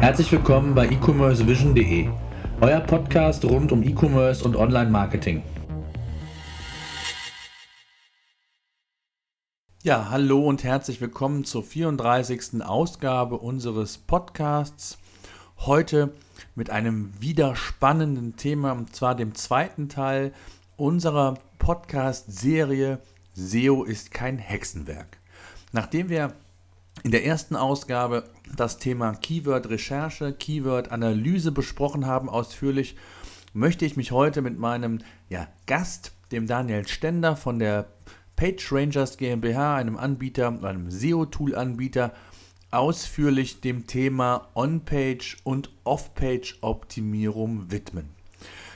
Herzlich willkommen bei e-commercevision.de, euer Podcast rund um E-Commerce und Online-Marketing. Ja, hallo und herzlich willkommen zur 34. Ausgabe unseres Podcasts. Heute mit einem wieder spannenden Thema, und zwar dem zweiten Teil unserer Podcast-Serie SEO ist kein Hexenwerk. Nachdem wir in der ersten Ausgabe das Thema Keyword-Recherche, Keyword-Analyse besprochen haben, ausführlich, möchte ich mich heute mit meinem ja, Gast, dem Daniel Stender von der PageRangers GmbH, einem Anbieter, einem SEO-Tool-Anbieter, ausführlich dem Thema On-Page und Off-Page-Optimierung widmen.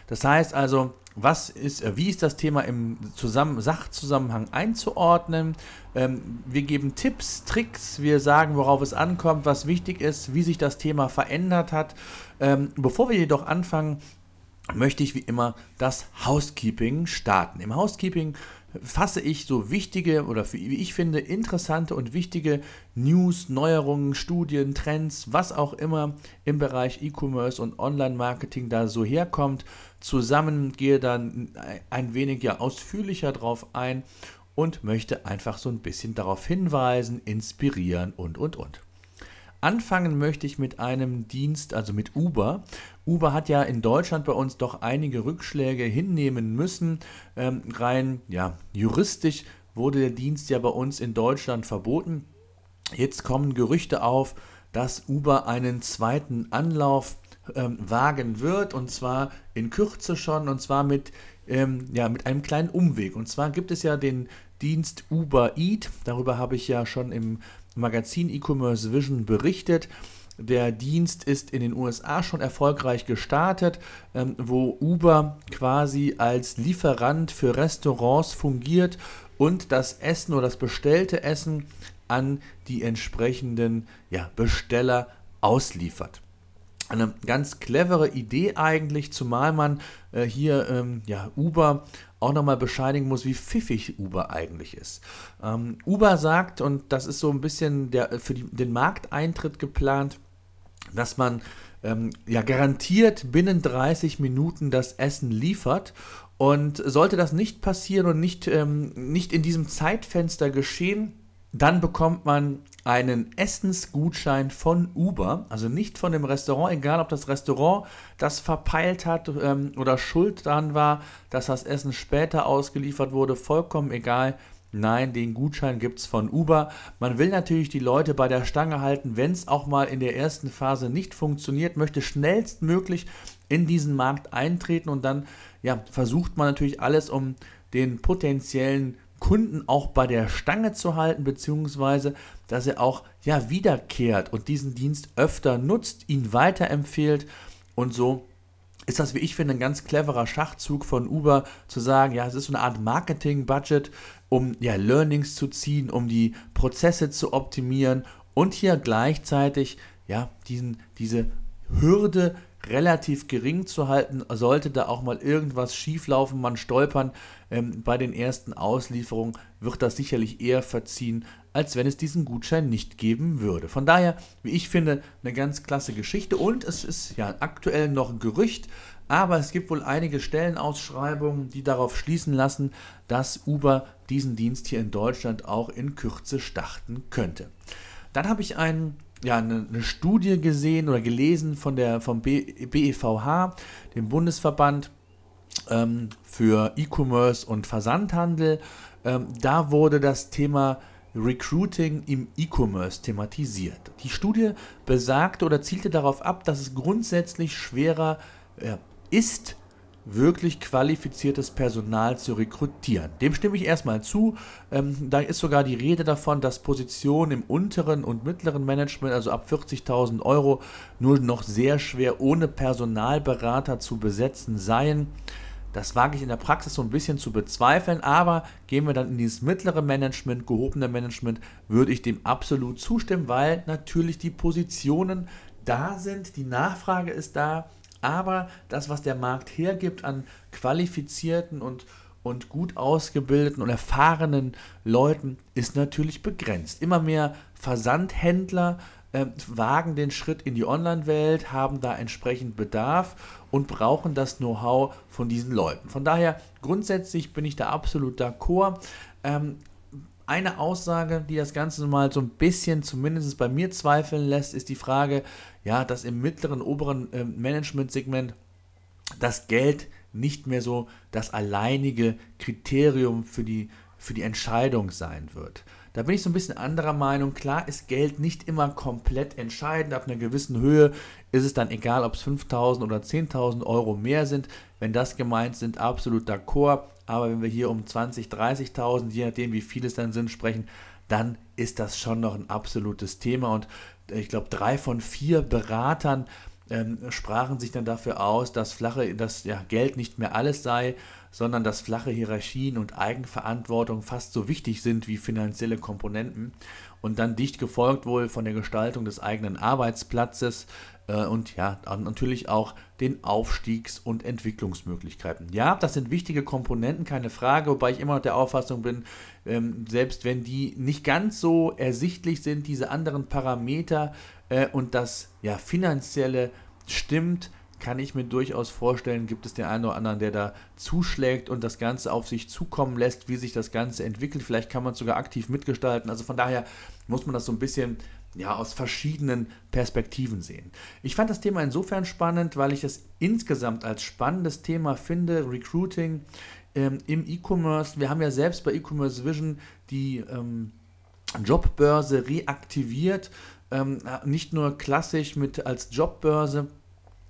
Das heißt also, was ist, äh, wie ist das Thema im Zusammen Sachzusammenhang einzuordnen? Ähm, wir geben Tipps, Tricks, wir sagen, worauf es ankommt, was wichtig ist, wie sich das Thema verändert hat. Ähm, bevor wir jedoch anfangen, möchte ich wie immer das Housekeeping starten. Im Housekeeping fasse ich so wichtige oder wie ich finde interessante und wichtige News, Neuerungen, Studien, Trends, was auch immer im Bereich E-Commerce und Online-Marketing da so herkommt, zusammen, gehe dann ein wenig ja ausführlicher drauf ein und möchte einfach so ein bisschen darauf hinweisen, inspirieren und und und. Anfangen möchte ich mit einem Dienst, also mit Uber. Uber hat ja in Deutschland bei uns doch einige Rückschläge hinnehmen müssen. Ähm, rein ja, juristisch wurde der Dienst ja bei uns in Deutschland verboten. Jetzt kommen Gerüchte auf, dass Uber einen zweiten Anlauf ähm, wagen wird und zwar in Kürze schon und zwar mit, ähm, ja, mit einem kleinen Umweg. Und zwar gibt es ja den Dienst Uber Eat, darüber habe ich ja schon im Magazin E-Commerce Vision berichtet. Der Dienst ist in den USA schon erfolgreich gestartet, ähm, wo Uber quasi als Lieferant für Restaurants fungiert und das Essen oder das bestellte Essen an die entsprechenden ja, Besteller ausliefert. Eine ganz clevere Idee eigentlich, zumal man äh, hier ähm, ja, Uber auch nochmal bescheinigen muss, wie pfiffig Uber eigentlich ist. Ähm, Uber sagt, und das ist so ein bisschen der, für die, den Markteintritt geplant, dass man ähm, ja garantiert binnen 30 Minuten das Essen liefert. Und sollte das nicht passieren und nicht, ähm, nicht in diesem Zeitfenster geschehen, dann bekommt man einen Essensgutschein von Uber, also nicht von dem Restaurant, egal ob das Restaurant das verpeilt hat ähm, oder schuld daran war, dass das Essen später ausgeliefert wurde, vollkommen egal. Nein, den Gutschein gibt es von Uber. Man will natürlich die Leute bei der Stange halten, wenn es auch mal in der ersten Phase nicht funktioniert, möchte schnellstmöglich in diesen Markt eintreten und dann ja, versucht man natürlich alles, um den potenziellen Kunden auch bei der Stange zu halten, beziehungsweise dass er auch ja wiederkehrt und diesen Dienst öfter nutzt, ihn weiterempfiehlt und so ist das, wie ich finde, ein ganz cleverer Schachzug von Uber zu sagen, ja, es ist so eine Art Marketing-Budget, um ja, Learnings zu ziehen, um die Prozesse zu optimieren und hier gleichzeitig ja, diesen, diese Hürde relativ gering zu halten. Sollte da auch mal irgendwas schieflaufen, man stolpern ähm, bei den ersten Auslieferungen, wird das sicherlich eher verziehen, als wenn es diesen Gutschein nicht geben würde. Von daher, wie ich finde, eine ganz klasse Geschichte und es ist ja aktuell noch ein Gerücht, aber es gibt wohl einige Stellenausschreibungen, die darauf schließen lassen, dass Uber diesen Dienst hier in Deutschland auch in Kürze starten könnte. Dann habe ich einen ja, eine, eine, Studie gesehen oder gelesen von der, vom BEVH, dem Bundesverband ähm, für E-Commerce und Versandhandel. Ähm, da wurde das Thema Recruiting im E-Commerce thematisiert. Die Studie besagte oder zielte darauf ab, dass es grundsätzlich schwerer ist, wirklich qualifiziertes Personal zu rekrutieren. Dem stimme ich erstmal zu. Ähm, da ist sogar die Rede davon, dass Positionen im unteren und mittleren Management, also ab 40.000 Euro, nur noch sehr schwer ohne Personalberater zu besetzen seien. Das wage ich in der Praxis so ein bisschen zu bezweifeln, aber gehen wir dann in dieses mittlere Management, gehobene Management, würde ich dem absolut zustimmen, weil natürlich die Positionen da sind, die Nachfrage ist da, aber das, was der Markt hergibt an qualifizierten und, und gut ausgebildeten und erfahrenen Leuten, ist natürlich begrenzt. Immer mehr Versandhändler äh, wagen den Schritt in die Online-Welt, haben da entsprechend Bedarf und brauchen das Know-how von diesen Leuten. Von daher, grundsätzlich bin ich da absolut d'accord. Ähm, eine Aussage, die das Ganze mal so ein bisschen zumindest bei mir zweifeln lässt, ist die Frage, ja, dass im mittleren, oberen äh, Management-Segment das Geld nicht mehr so das alleinige Kriterium für die, für die Entscheidung sein wird. Da bin ich so ein bisschen anderer Meinung. Klar ist Geld nicht immer komplett entscheidend. Ab einer gewissen Höhe ist es dann egal, ob es 5.000 oder 10.000 Euro mehr sind. Wenn das gemeint sind, absolut d'accord. Aber wenn wir hier um 20.000, 30.000, je nachdem wie viele es dann sind, sprechen, dann ist das schon noch ein absolutes Thema. Und ich glaube, drei von vier Beratern ähm, sprachen sich dann dafür aus, dass flache, dass ja, Geld nicht mehr alles sei, sondern dass flache Hierarchien und Eigenverantwortung fast so wichtig sind wie finanzielle Komponenten und dann dicht gefolgt wohl von der Gestaltung des eigenen Arbeitsplatzes äh, und ja, natürlich auch den Aufstiegs- und Entwicklungsmöglichkeiten. Ja, das sind wichtige Komponenten, keine Frage, wobei ich immer noch der Auffassung bin, ähm, selbst wenn die nicht ganz so ersichtlich sind, diese anderen Parameter äh, und das ja, finanzielle stimmt, kann ich mir durchaus vorstellen, gibt es den einen oder anderen, der da zuschlägt und das Ganze auf sich zukommen lässt, wie sich das Ganze entwickelt. Vielleicht kann man es sogar aktiv mitgestalten. Also von daher muss man das so ein bisschen ja, aus verschiedenen Perspektiven sehen. Ich fand das Thema insofern spannend, weil ich es insgesamt als spannendes Thema finde, Recruiting ähm, im E-Commerce. Wir haben ja selbst bei E-Commerce Vision die ähm, Jobbörse reaktiviert, ähm, nicht nur klassisch mit als Jobbörse,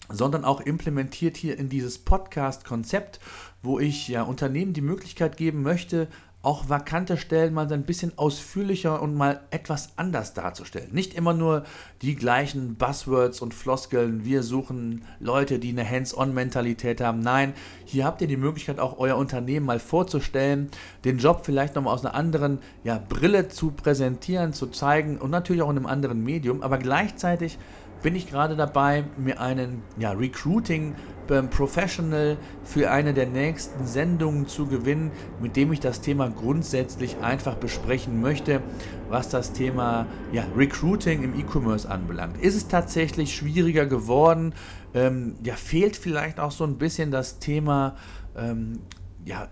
sondern auch implementiert hier in dieses Podcast-Konzept, wo ich ja Unternehmen die Möglichkeit geben möchte, auch vakante Stellen mal ein bisschen ausführlicher und mal etwas anders darzustellen. Nicht immer nur die gleichen Buzzwords und Floskeln, wir suchen Leute, die eine Hands-on-Mentalität haben. Nein, hier habt ihr die Möglichkeit, auch euer Unternehmen mal vorzustellen, den Job vielleicht nochmal aus einer anderen ja, Brille zu präsentieren, zu zeigen und natürlich auch in einem anderen Medium, aber gleichzeitig bin ich gerade dabei, mir einen ja, Recruiting ähm, Professional für eine der nächsten Sendungen zu gewinnen, mit dem ich das Thema grundsätzlich einfach besprechen möchte, was das Thema ja, Recruiting im E-Commerce anbelangt. Ist es tatsächlich schwieriger geworden? Ähm, ja, fehlt vielleicht auch so ein bisschen das Thema ähm, ja,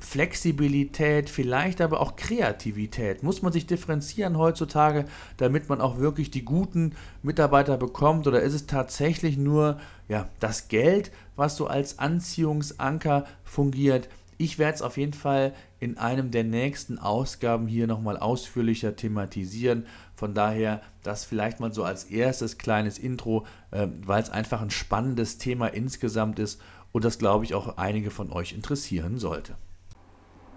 Flexibilität, vielleicht aber auch Kreativität. Muss man sich differenzieren heutzutage, damit man auch wirklich die guten Mitarbeiter bekommt? Oder ist es tatsächlich nur ja, das Geld, was so als Anziehungsanker fungiert? Ich werde es auf jeden Fall in einem der nächsten Ausgaben hier nochmal ausführlicher thematisieren. Von daher das vielleicht mal so als erstes kleines Intro, äh, weil es einfach ein spannendes Thema insgesamt ist und das, glaube ich, auch einige von euch interessieren sollte.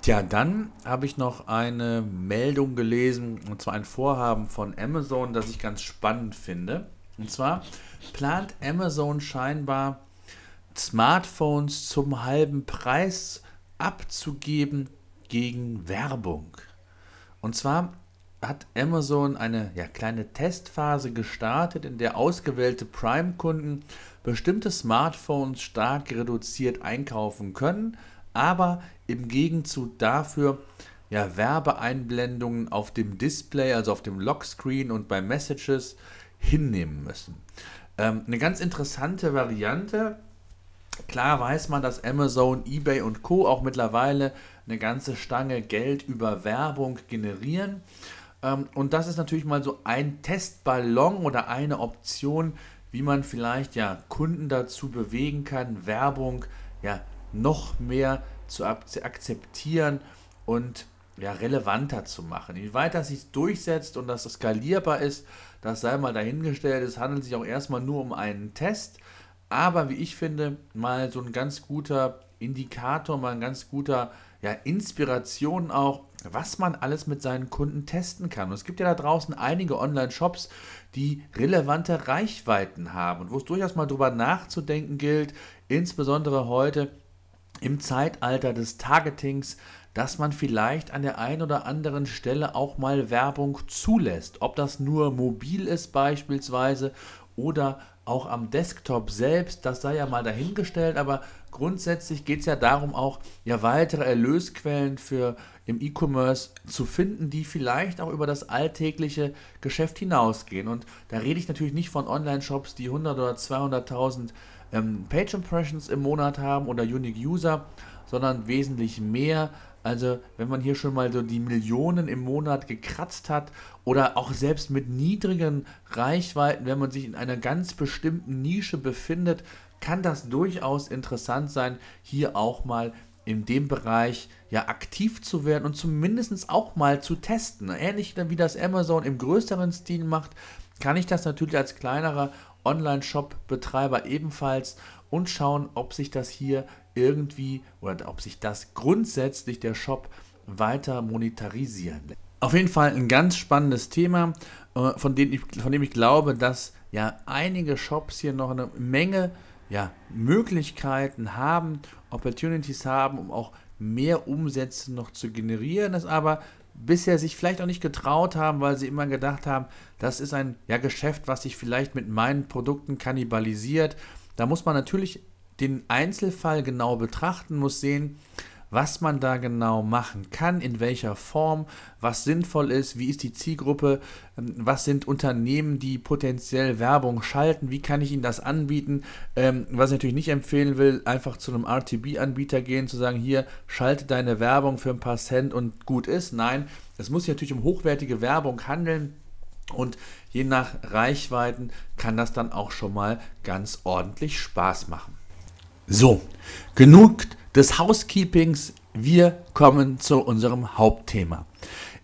Tja, dann habe ich noch eine Meldung gelesen, und zwar ein Vorhaben von Amazon, das ich ganz spannend finde. Und zwar plant Amazon scheinbar Smartphones zum halben Preis abzugeben gegen Werbung. Und zwar hat Amazon eine ja, kleine Testphase gestartet, in der ausgewählte Prime-Kunden bestimmte Smartphones stark reduziert einkaufen können, aber im Gegenzug dafür ja, Werbeeinblendungen auf dem Display, also auf dem Lockscreen und bei Messages hinnehmen müssen. Ähm, eine ganz interessante Variante. Klar weiß man, dass Amazon, eBay und Co. auch mittlerweile eine ganze Stange Geld über Werbung generieren. Ähm, und das ist natürlich mal so ein Testballon oder eine Option, wie man vielleicht ja Kunden dazu bewegen kann, Werbung ja noch mehr zu akzeptieren und ja, relevanter zu machen. Wie weit das sich durchsetzt und dass das skalierbar ist, das sei mal dahingestellt. Es handelt sich auch erstmal nur um einen Test, aber wie ich finde, mal so ein ganz guter Indikator, mal ein ganz guter ja, Inspiration auch, was man alles mit seinen Kunden testen kann. Und es gibt ja da draußen einige Online-Shops, die relevante Reichweiten haben und wo es durchaus mal drüber nachzudenken gilt, insbesondere heute im Zeitalter des Targetings, dass man vielleicht an der einen oder anderen Stelle auch mal Werbung zulässt. Ob das nur mobil ist beispielsweise oder auch am Desktop selbst, das sei ja mal dahingestellt, aber grundsätzlich geht es ja darum, auch ja weitere Erlösquellen für im E-Commerce zu finden, die vielleicht auch über das alltägliche Geschäft hinausgehen. Und da rede ich natürlich nicht von Online-Shops, die 100 oder 200.000 ähm, Page Impressions im Monat haben oder Unique User, sondern wesentlich mehr. Also wenn man hier schon mal so die Millionen im Monat gekratzt hat oder auch selbst mit niedrigen Reichweiten, wenn man sich in einer ganz bestimmten Nische befindet, kann das durchaus interessant sein, hier auch mal in dem Bereich ja aktiv zu werden und zumindest auch mal zu testen. Ähnlich wie das Amazon im größeren Stil macht, kann ich das natürlich als kleinerer Online-Shop-Betreiber ebenfalls und schauen, ob sich das hier irgendwie oder ob sich das grundsätzlich der Shop weiter monetarisieren lässt. Auf jeden Fall ein ganz spannendes Thema, äh, von dem ich, von dem ich glaube, dass ja einige Shops hier noch eine Menge ja, Möglichkeiten haben, Opportunities haben, um auch mehr Umsätze noch zu generieren, das aber bisher sich vielleicht auch nicht getraut haben, weil sie immer gedacht haben, das ist ein ja, Geschäft, was sich vielleicht mit meinen Produkten kannibalisiert. Da muss man natürlich den Einzelfall genau betrachten, muss sehen, was man da genau machen kann, in welcher Form, was sinnvoll ist, wie ist die Zielgruppe, ähm, was sind Unternehmen, die potenziell Werbung schalten, wie kann ich ihnen das anbieten. Ähm, was ich natürlich nicht empfehlen will, einfach zu einem RTB-Anbieter gehen, zu sagen, hier, schalte deine Werbung für ein paar Cent und gut ist. Nein, es muss sich natürlich um hochwertige Werbung handeln. Und je nach Reichweiten kann das dann auch schon mal ganz ordentlich Spaß machen. So, genug des Housekeepings. Wir kommen zu unserem Hauptthema.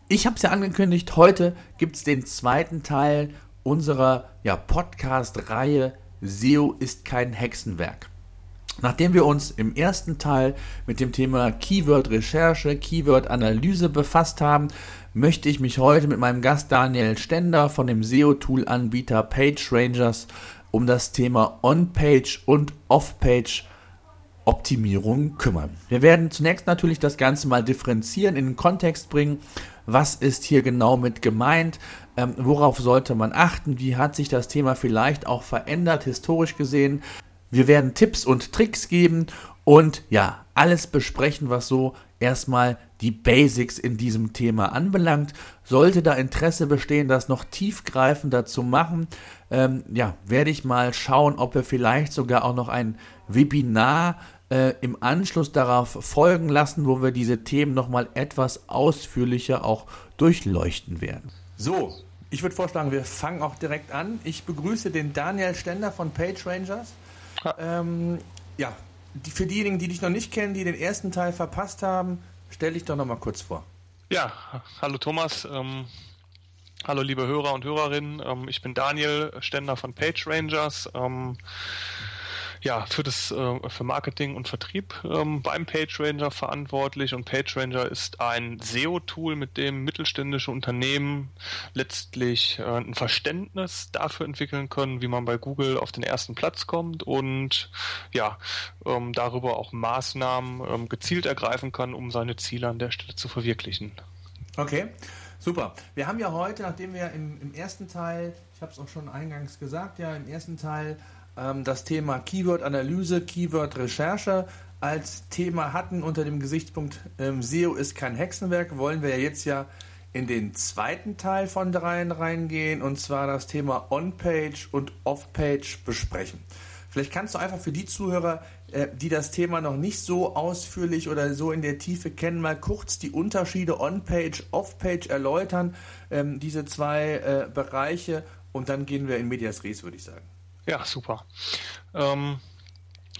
Ich habe es ja angekündigt, heute gibt es den zweiten Teil unserer ja, Podcast-Reihe SEO ist kein Hexenwerk. Nachdem wir uns im ersten Teil mit dem Thema Keyword-Recherche, Keyword-Analyse befasst haben, möchte ich mich heute mit meinem Gast Daniel Stender von dem SEO-Tool-Anbieter PageRangers um das Thema On-Page und Off-Page Optimierung kümmern. Wir werden zunächst natürlich das Ganze mal differenzieren, in den Kontext bringen. Was ist hier genau mit gemeint? Ähm, worauf sollte man achten? Wie hat sich das Thema vielleicht auch verändert, historisch gesehen? Wir werden Tipps und Tricks geben und ja, alles besprechen, was so erstmal die Basics in diesem Thema anbelangt. Sollte da Interesse bestehen, das noch tiefgreifender zu machen, ähm, ja, werde ich mal schauen, ob wir vielleicht sogar auch noch ein Webinar äh, im Anschluss darauf folgen lassen, wo wir diese Themen nochmal etwas ausführlicher auch durchleuchten werden. So, ich würde vorschlagen, wir fangen auch direkt an. Ich begrüße den Daniel Stender von PageRangers. Ähm, ja, die, für diejenigen, die dich noch nicht kennen, die den ersten Teil verpasst haben, stell dich doch noch mal kurz vor. Ja, hallo Thomas. Ähm, hallo liebe Hörer und Hörerinnen. Ähm, ich bin Daniel Stender von PageRangers. Ähm, ja, für das äh, für Marketing und Vertrieb ähm, beim PageRanger verantwortlich und PageRanger ist ein SEO-Tool, mit dem mittelständische Unternehmen letztlich äh, ein Verständnis dafür entwickeln können, wie man bei Google auf den ersten Platz kommt und ja, ähm, darüber auch Maßnahmen ähm, gezielt ergreifen kann, um seine Ziele an der Stelle zu verwirklichen. Okay. Super. Wir haben ja heute, nachdem wir im, im ersten Teil, ich habe es auch schon eingangs gesagt, ja, im ersten Teil ähm, das Thema Keyword-Analyse, Keyword-Recherche als Thema hatten unter dem Gesichtspunkt ähm, SEO ist kein Hexenwerk, wollen wir jetzt ja in den zweiten Teil von dreien reingehen und zwar das Thema On-Page und Off-Page besprechen. Vielleicht kannst du einfach für die Zuhörer, äh, die das Thema noch nicht so ausführlich oder so in der Tiefe kennen, mal kurz die Unterschiede On-Page, Off-Page erläutern, ähm, diese zwei äh, Bereiche und dann gehen wir in Medias Res, würde ich sagen. Ja, super. Ähm,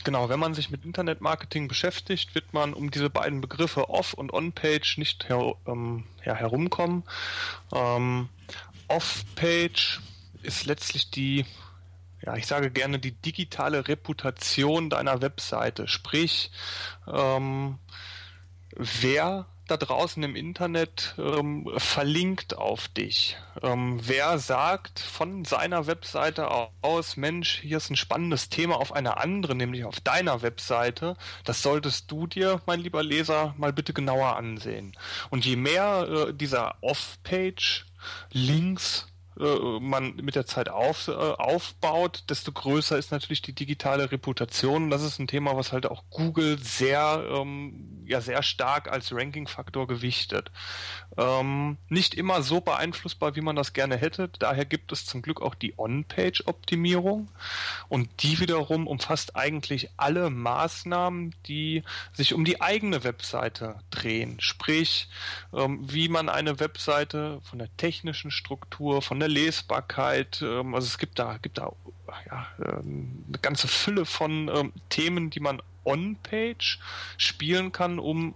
genau, wenn man sich mit Internetmarketing beschäftigt, wird man um diese beiden Begriffe Off- und On-Page nicht her ähm, ja, herumkommen. Ähm, Off-Page ist letztlich die, ja, ich sage gerne die digitale Reputation deiner Webseite. Sprich, ähm, wer da draußen im Internet ähm, verlinkt auf dich? Ähm, wer sagt von seiner Webseite aus, Mensch, hier ist ein spannendes Thema auf einer anderen, nämlich auf deiner Webseite. Das solltest du dir, mein lieber Leser, mal bitte genauer ansehen. Und je mehr äh, dieser Off-Page Links man mit der Zeit auf, äh, aufbaut, desto größer ist natürlich die digitale Reputation. Das ist ein Thema, was halt auch Google sehr, ähm, ja, sehr stark als Ranking-Faktor gewichtet. Ähm, nicht immer so beeinflussbar, wie man das gerne hätte. Daher gibt es zum Glück auch die On-Page-Optimierung. Und die wiederum umfasst eigentlich alle Maßnahmen, die sich um die eigene Webseite drehen. Sprich, ähm, wie man eine Webseite von der technischen Struktur, von der Lesbarkeit, ähm, also es gibt da, gibt da ja, ähm, eine ganze Fülle von ähm, Themen, die man on-page spielen kann, um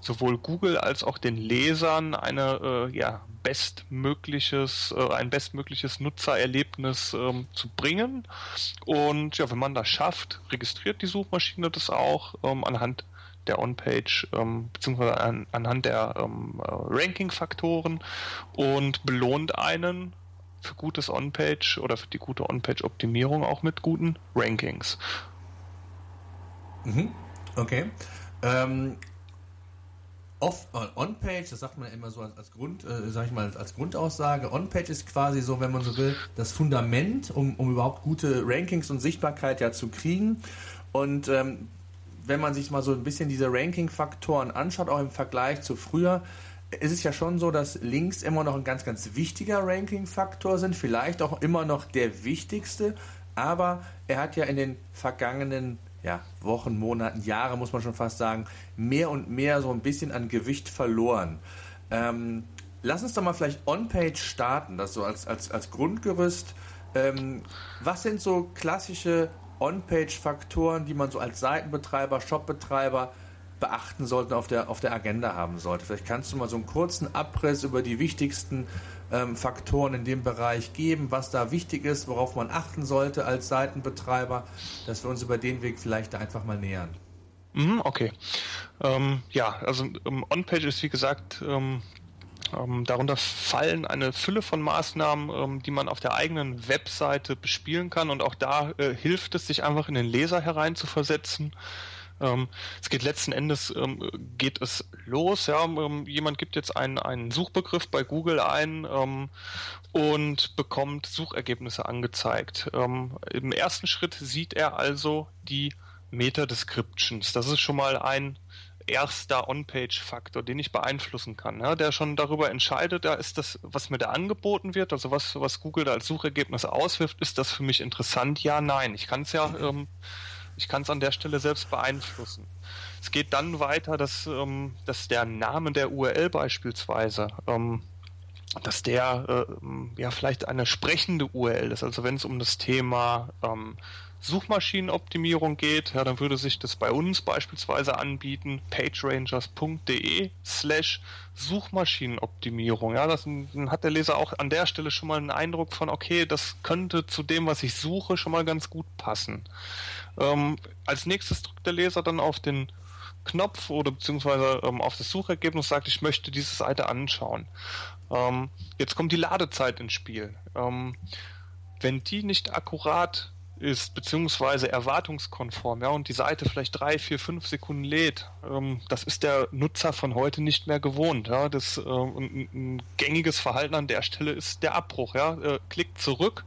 sowohl Google als auch den Lesern eine äh, ja, bestmögliches, äh, ein bestmögliches Nutzererlebnis ähm, zu bringen. Und ja, wenn man das schafft, registriert die Suchmaschine das auch ähm, anhand der On-Page ähm, beziehungsweise an, anhand der ähm, äh, Ranking-Faktoren und belohnt einen für gutes On-Page oder für die gute On-Page-Optimierung auch mit guten Rankings. Mhm. Okay. Ähm, äh, On-Page, das sagt man immer so als, als Grund, äh, sag ich mal, als Grundaussage. On-Page ist quasi so, wenn man so will, das Fundament, um, um überhaupt gute Rankings und Sichtbarkeit ja zu kriegen. Und ähm, wenn man sich mal so ein bisschen diese Ranking-Faktoren anschaut, auch im Vergleich zu früher, ist es ja schon so, dass Links immer noch ein ganz, ganz wichtiger Ranking-Faktor sind, vielleicht auch immer noch der wichtigste, aber er hat ja in den vergangenen ja, Wochen, Monaten, Jahre, muss man schon fast sagen, mehr und mehr so ein bisschen an Gewicht verloren. Ähm, lass uns doch mal vielleicht On-Page starten, das so als, als, als Grundgerüst. Ähm, was sind so klassische On-Page-Faktoren, die man so als Seitenbetreiber, Shopbetreiber beachten sollte, auf der, auf der Agenda haben sollte? Vielleicht kannst du mal so einen kurzen Abriss über die wichtigsten ähm, Faktoren in dem Bereich geben, was da wichtig ist, worauf man achten sollte als Seitenbetreiber, dass wir uns über den Weg vielleicht einfach mal nähern. Mhm, okay. Ähm, ja, also ähm, On-Page ist wie gesagt ähm, ähm, darunter fallen eine Fülle von Maßnahmen, ähm, die man auf der eigenen Webseite bespielen kann und auch da äh, hilft es, sich einfach in den Leser hereinzuversetzen. Ähm, es geht letzten Endes ähm, geht es los. Ja, ähm, jemand gibt jetzt einen, einen Suchbegriff bei Google ein ähm, und bekommt Suchergebnisse angezeigt. Ähm, Im ersten Schritt sieht er also die Meta-Descriptions. Das ist schon mal ein erster On-Page-Faktor, den ich beeinflussen kann, ja, der schon darüber entscheidet, da ist das, was mir da angeboten wird, also was, was Google da als Suchergebnis auswirft, ist das für mich interessant? Ja, nein. Ich kann es ja, ähm, ich kann es an der Stelle selbst beeinflussen. Es geht dann weiter, dass, ähm, dass der Name der URL beispielsweise ähm, dass der äh, ja vielleicht eine sprechende URL ist. Also wenn es um das Thema ähm, Suchmaschinenoptimierung geht, ja, dann würde sich das bei uns beispielsweise anbieten, pagerangers.de slash Suchmaschinenoptimierung. Ja, das, dann hat der Leser auch an der Stelle schon mal einen Eindruck von, okay, das könnte zu dem, was ich suche, schon mal ganz gut passen. Ähm, als nächstes drückt der Leser dann auf den Knopf oder beziehungsweise ähm, auf das Suchergebnis sagt, ich möchte diese Seite anschauen. Ähm, jetzt kommt die Ladezeit ins Spiel. Ähm, wenn die nicht akkurat ist, beziehungsweise erwartungskonform, ja, und die Seite vielleicht drei, vier, fünf Sekunden lädt, ähm, das ist der Nutzer von heute nicht mehr gewohnt, ja, das, äh, ein, ein, gängiges Verhalten an der Stelle ist der Abbruch, ja, äh, klickt zurück,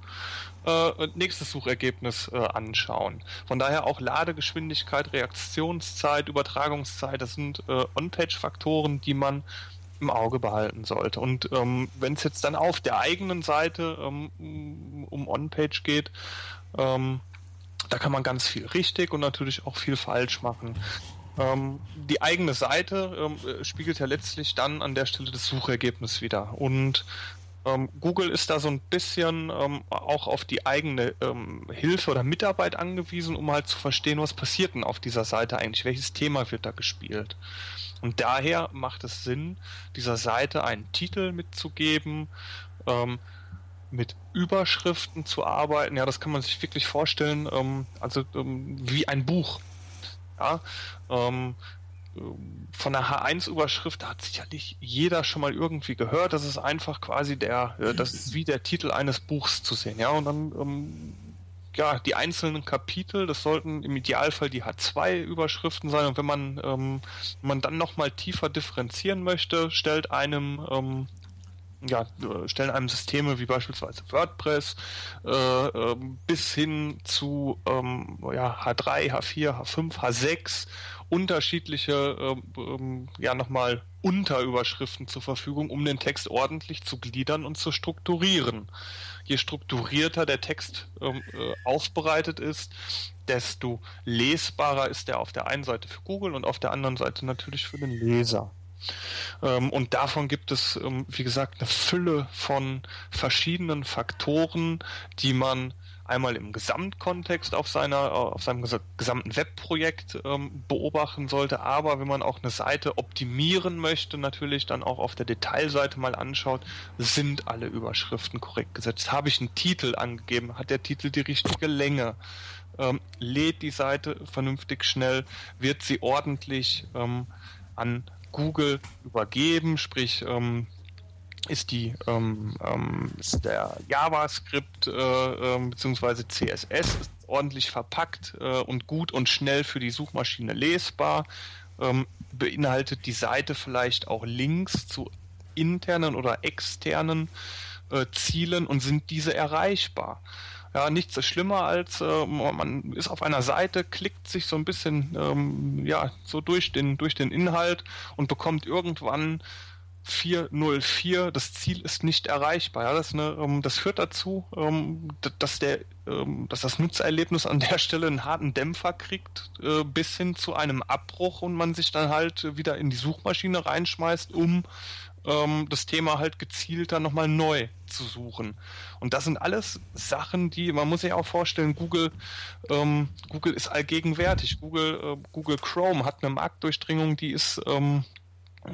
äh, nächstes Suchergebnis äh, anschauen. Von daher auch Ladegeschwindigkeit, Reaktionszeit, Übertragungszeit, das sind äh, On-Page-Faktoren, die man im Auge behalten sollte. Und ähm, wenn es jetzt dann auf der eigenen Seite ähm, um On-Page geht, ähm, da kann man ganz viel richtig und natürlich auch viel falsch machen. Ähm, die eigene Seite ähm, spiegelt ja letztlich dann an der Stelle das Suchergebnis wieder. Und ähm, Google ist da so ein bisschen ähm, auch auf die eigene ähm, Hilfe oder Mitarbeit angewiesen, um halt zu verstehen, was passiert denn auf dieser Seite eigentlich, welches Thema wird da gespielt. Und daher macht es Sinn, dieser Seite einen Titel mitzugeben, ähm, mit Überschriften zu arbeiten, ja, das kann man sich wirklich vorstellen, ähm, also ähm, wie ein Buch. Ja, ähm, von der H1-Überschrift hat sicherlich jeder schon mal irgendwie gehört. Das ist einfach quasi der, äh, das ist wie der Titel eines Buchs zu sehen. Ja, und dann ähm, ja, die einzelnen Kapitel, das sollten im Idealfall die H2-Überschriften sein. Und wenn man, ähm, man dann nochmal tiefer differenzieren möchte, stellt einem ähm, ja, äh, stellen einem Systeme wie beispielsweise WordPress äh, äh, bis hin zu ähm, ja, H3, H4, H5, H6 unterschiedliche ähm, ähm, ja nochmal Unterüberschriften zur Verfügung, um den Text ordentlich zu gliedern und zu strukturieren. Je strukturierter der Text ähm, äh, aufbereitet ist, desto lesbarer ist er auf der einen Seite für Google und auf der anderen Seite natürlich für den Leser. Ähm, und davon gibt es, ähm, wie gesagt, eine Fülle von verschiedenen Faktoren, die man einmal im Gesamtkontext auf seiner, auf seinem gesamten Webprojekt ähm, beobachten sollte, aber wenn man auch eine Seite optimieren möchte, natürlich dann auch auf der Detailseite mal anschaut, sind alle Überschriften korrekt gesetzt. Habe ich einen Titel angegeben? Hat der Titel die richtige Länge? Ähm, lädt die Seite vernünftig schnell? Wird sie ordentlich ähm, an Google übergeben, sprich ähm, ist die ähm, ähm, ist der JavaScript äh, äh, bzw. CSS ordentlich verpackt äh, und gut und schnell für die Suchmaschine lesbar. Ähm, beinhaltet die Seite vielleicht auch Links zu internen oder externen äh, Zielen und sind diese erreichbar? Ja, nichts ist schlimmer als äh, man ist auf einer Seite, klickt sich so ein bisschen ähm, ja so durch den durch den Inhalt und bekommt irgendwann 404, das Ziel ist nicht erreichbar. Ja, das, eine, ähm, das führt dazu, ähm, dass, der, ähm, dass das Nutzererlebnis an der Stelle einen harten Dämpfer kriegt, äh, bis hin zu einem Abbruch und man sich dann halt wieder in die Suchmaschine reinschmeißt, um ähm, das Thema halt gezielter nochmal neu zu suchen. Und das sind alles Sachen, die, man muss sich auch vorstellen, Google, ähm, Google ist allgegenwärtig. Google, äh, Google Chrome hat eine Marktdurchdringung, die ist ähm,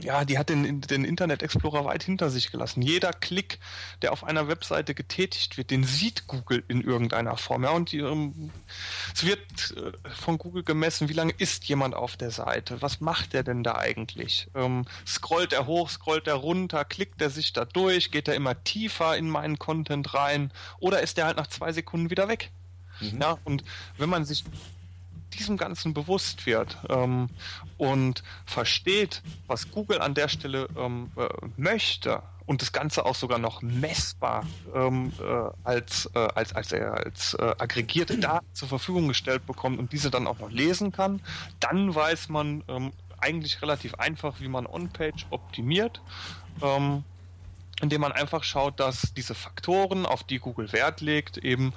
ja, die hat den, den Internet Explorer weit hinter sich gelassen. Jeder Klick, der auf einer Webseite getätigt wird, den sieht Google in irgendeiner Form. Ja, und die, ähm, es wird äh, von Google gemessen, wie lange ist jemand auf der Seite? Was macht der denn da eigentlich? Ähm, scrollt er hoch, scrollt er runter, klickt er sich da durch, geht er immer tiefer in meinen Content rein oder ist er halt nach zwei Sekunden wieder weg? Mhm. Ja, und wenn man sich diesem Ganzen bewusst wird ähm, und versteht, was Google an der Stelle ähm, äh, möchte und das Ganze auch sogar noch messbar ähm, äh, als, äh, als, als, als äh, aggregierte Daten zur Verfügung gestellt bekommt und diese dann auch noch lesen kann, dann weiß man ähm, eigentlich relativ einfach, wie man On-Page optimiert. Ähm, indem man einfach schaut, dass diese Faktoren, auf die Google Wert legt, eben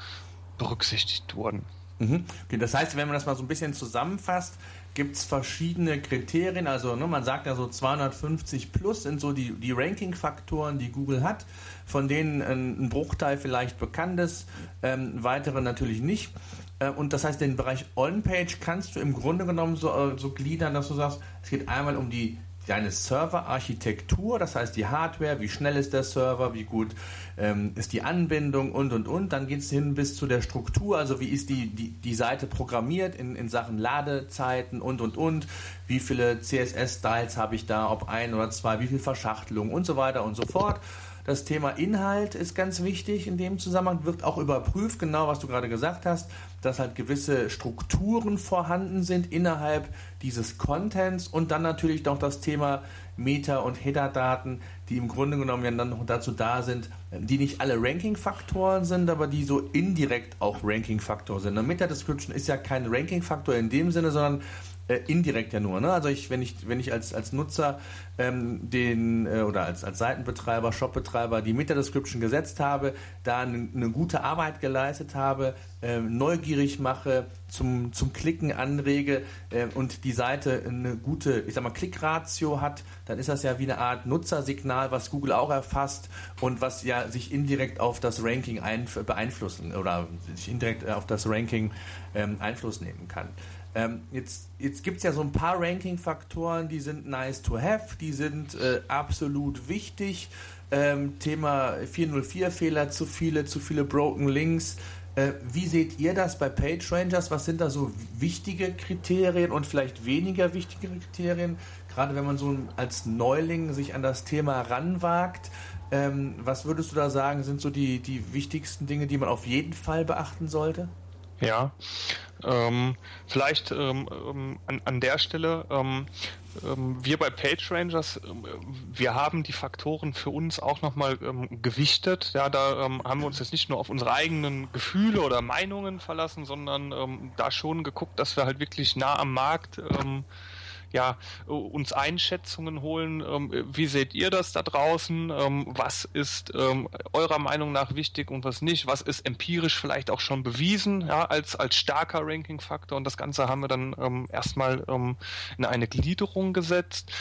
berücksichtigt wurden. Mhm. Okay, das heißt, wenn man das mal so ein bisschen zusammenfasst, gibt es verschiedene Kriterien. Also ne, man sagt ja so 250 plus sind so die, die Ranking-Faktoren, die Google hat, von denen ein, ein Bruchteil vielleicht bekannt ist, ähm, weitere natürlich nicht. Äh, und das heißt, den Bereich On-Page kannst du im Grunde genommen so, äh, so gliedern, dass du sagst, es geht einmal um die deine Serverarchitektur, das heißt die Hardware, wie schnell ist der Server, wie gut ähm, ist die Anbindung und und und. Dann geht es hin bis zu der Struktur, also wie ist die, die, die Seite programmiert in, in Sachen Ladezeiten und und und. Wie viele CSS-Styles habe ich da, ob ein oder zwei, wie viel Verschachtelung und so weiter und so fort. Das Thema Inhalt ist ganz wichtig in dem Zusammenhang, wird auch überprüft, genau was du gerade gesagt hast, dass halt gewisse Strukturen vorhanden sind innerhalb dieses Contents und dann natürlich noch das Thema Meta- und Header-Daten, die im Grunde genommen ja dann noch dazu da sind, die nicht alle Ranking-Faktoren sind, aber die so indirekt auch Ranking-Faktor sind. Eine Meta-Description ist ja kein Ranking-Faktor in dem Sinne, sondern äh, indirekt ja nur. Ne? Also ich, wenn ich, wenn ich als, als Nutzer ähm, den äh, oder als, als Seitenbetreiber, Shopbetreiber die Meta-Description gesetzt habe, da eine, gute Arbeit geleistet habe, äh, neugierig mache, zum, zum Klicken anrege äh, und die Seite eine gute, ich sag mal, Klickratio hat, dann ist das ja wie eine Art Nutzersignal, was Google auch erfasst und was ja sich indirekt auf das Ranking beeinflussen oder sich indirekt auf das Ranking ähm, Einfluss nehmen kann. Ähm, jetzt jetzt gibt es ja so ein paar Ranking-Faktoren, die sind nice to have, die sind äh, absolut wichtig. Ähm, Thema 404-Fehler, zu viele, zu viele Broken Links. Äh, wie seht ihr das bei PageRangers? Was sind da so wichtige Kriterien und vielleicht weniger wichtige Kriterien? Gerade wenn man so als Neuling sich an das Thema ranwagt. Ähm, was würdest du da sagen, sind so die, die wichtigsten Dinge, die man auf jeden Fall beachten sollte? Ja, ähm, vielleicht ähm, ähm, an, an der Stelle, ähm, ähm, wir bei PageRangers, ähm, wir haben die Faktoren für uns auch nochmal ähm, gewichtet. Ja, da haben wir uns jetzt nicht nur auf unsere eigenen Gefühle oder Meinungen verlassen, sondern da schon geguckt, dass wir halt wirklich nah am Markt ja, uns Einschätzungen holen. Ähm, wie seht ihr das da draußen? Ähm, was ist ähm, eurer Meinung nach wichtig und was nicht? Was ist empirisch vielleicht auch schon bewiesen, ja, als, als starker Ranking-Faktor? Und das Ganze haben wir dann erstmal in eine Gliederung gesetzt.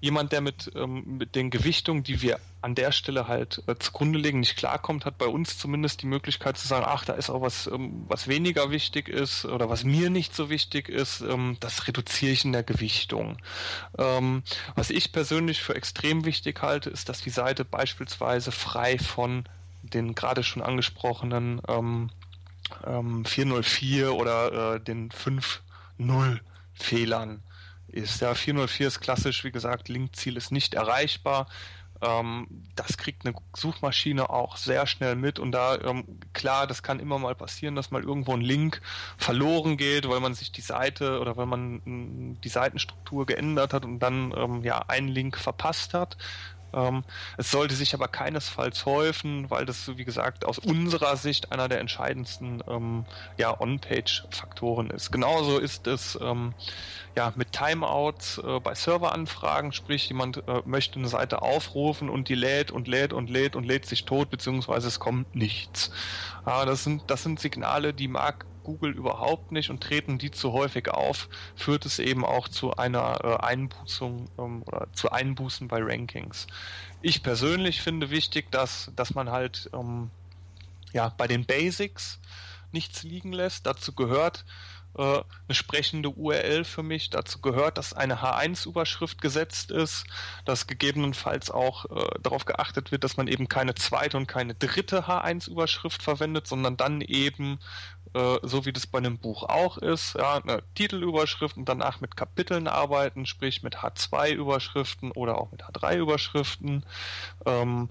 Jemand, der mit, mit den Gewichtungen, die wir an der Stelle halt äh, zugrunde legen, nicht klarkommt, hat bei uns zumindest die Möglichkeit zu sagen, ach, da ist auch was, ähm, was weniger wichtig ist oder was mir nicht so wichtig ist, ähm, das reduziere ich in der Gewichtung. Ähm, was ich persönlich für extrem wichtig halte, ist, dass die Seite beispielsweise frei von den gerade schon angesprochenen ähm, 404 ähm, oder äh, den 5.0 Fehlern ist. Ja, 404 ist klassisch, wie gesagt, Linkziel ist nicht erreichbar. Ähm, das kriegt eine Suchmaschine auch sehr schnell mit und da, ähm, klar, das kann immer mal passieren, dass mal irgendwo ein Link verloren geht, weil man sich die Seite oder weil man m, die Seitenstruktur geändert hat und dann ähm, ja einen Link verpasst hat. Ähm, es sollte sich aber keinesfalls häufen, weil das, wie gesagt, aus unserer Sicht einer der entscheidendsten ähm, ja, On-Page-Faktoren ist. Genauso ist es ähm, ja, mit Timeouts äh, bei Serveranfragen, sprich jemand äh, möchte eine Seite aufrufen und die lädt und lädt und lädt und lädt sich tot, beziehungsweise es kommt nichts. Ja, das, sind, das sind Signale, die mag Google überhaupt nicht und treten die zu häufig auf, führt es eben auch zu einer äh, Einbußung ähm, oder zu Einbußen bei Rankings. Ich persönlich finde wichtig, dass, dass man halt ähm, ja, bei den Basics nichts liegen lässt. Dazu gehört äh, eine sprechende URL für mich. Dazu gehört, dass eine H1-Überschrift gesetzt ist, dass gegebenenfalls auch äh, darauf geachtet wird, dass man eben keine zweite und keine dritte H1-Überschrift verwendet, sondern dann eben äh, so wie das bei einem Buch auch ist, ja, eine Titelüberschrift und danach mit Kapiteln arbeiten, sprich mit H2-Überschriften oder auch mit H3-Überschriften. Ähm,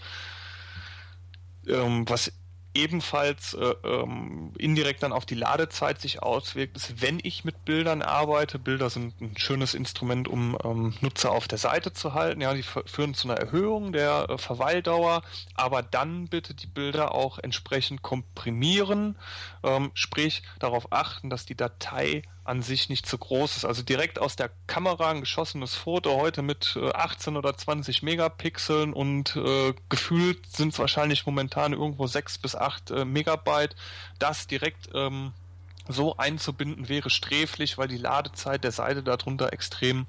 ähm, was ebenfalls äh, ähm, indirekt dann auf die Ladezeit sich auswirkt, ist, wenn ich mit Bildern arbeite. Bilder sind ein schönes Instrument, um ähm, Nutzer auf der Seite zu halten. Ja, die führen zu einer Erhöhung der äh, Verweildauer, aber dann bitte die Bilder auch entsprechend komprimieren, ähm, sprich darauf achten, dass die Datei an sich nicht zu groß ist. Also direkt aus der Kamera ein geschossenes Foto heute mit äh, 18 oder 20 Megapixeln und äh, gefühlt sind es wahrscheinlich momentan irgendwo 6 bis 8 äh, Megabyte. Das direkt ähm, so einzubinden wäre sträflich, weil die Ladezeit der Seite darunter extrem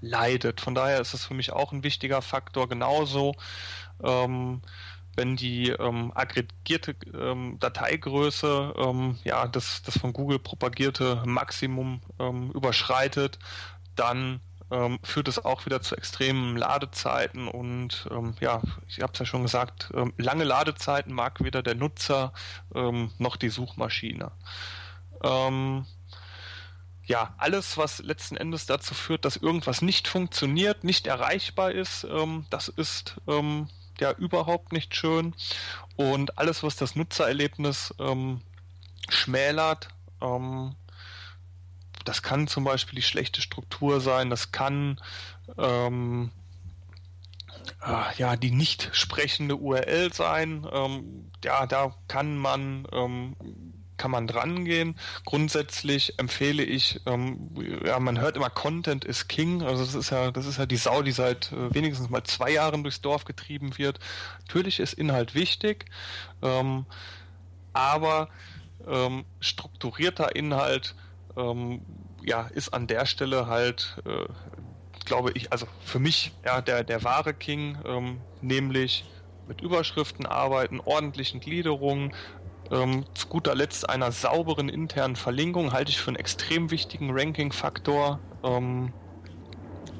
leidet. Von daher ist es für mich auch ein wichtiger Faktor. Genauso ähm, wenn die ähm, aggregierte ähm, Dateigröße ähm, ja das, das von Google propagierte Maximum ähm, überschreitet, dann ähm, führt es auch wieder zu extremen Ladezeiten und ähm, ja, ich habe es ja schon gesagt, lange Ladezeiten mag weder der Nutzer noch die Suchmaschine. Ja, alles, was letzten Endes dazu führt, dass irgendwas nicht funktioniert, nicht erreichbar ist, ähm, das ist ähm, ja überhaupt nicht schön. Und alles, was das Nutzererlebnis ähm, schmälert, ähm, das kann zum Beispiel die schlechte Struktur sein, das kann ähm, äh, ja die nicht sprechende URL sein. Ähm, ja, da kann man ähm, kann man dran gehen. Grundsätzlich empfehle ich, ähm, ja, man hört immer Content is King. Also das ist ja, das ist ja die Sau, die seit äh, wenigstens mal zwei Jahren durchs Dorf getrieben wird. Natürlich ist Inhalt wichtig, ähm, aber ähm, strukturierter Inhalt ähm, ja, ist an der Stelle halt, äh, glaube ich, also für mich ja der, der wahre King, ähm, nämlich mit Überschriften arbeiten, ordentlichen Gliederungen, ähm, zu guter Letzt einer sauberen internen Verlinkung halte ich für einen extrem wichtigen Ranking-Faktor. Ähm,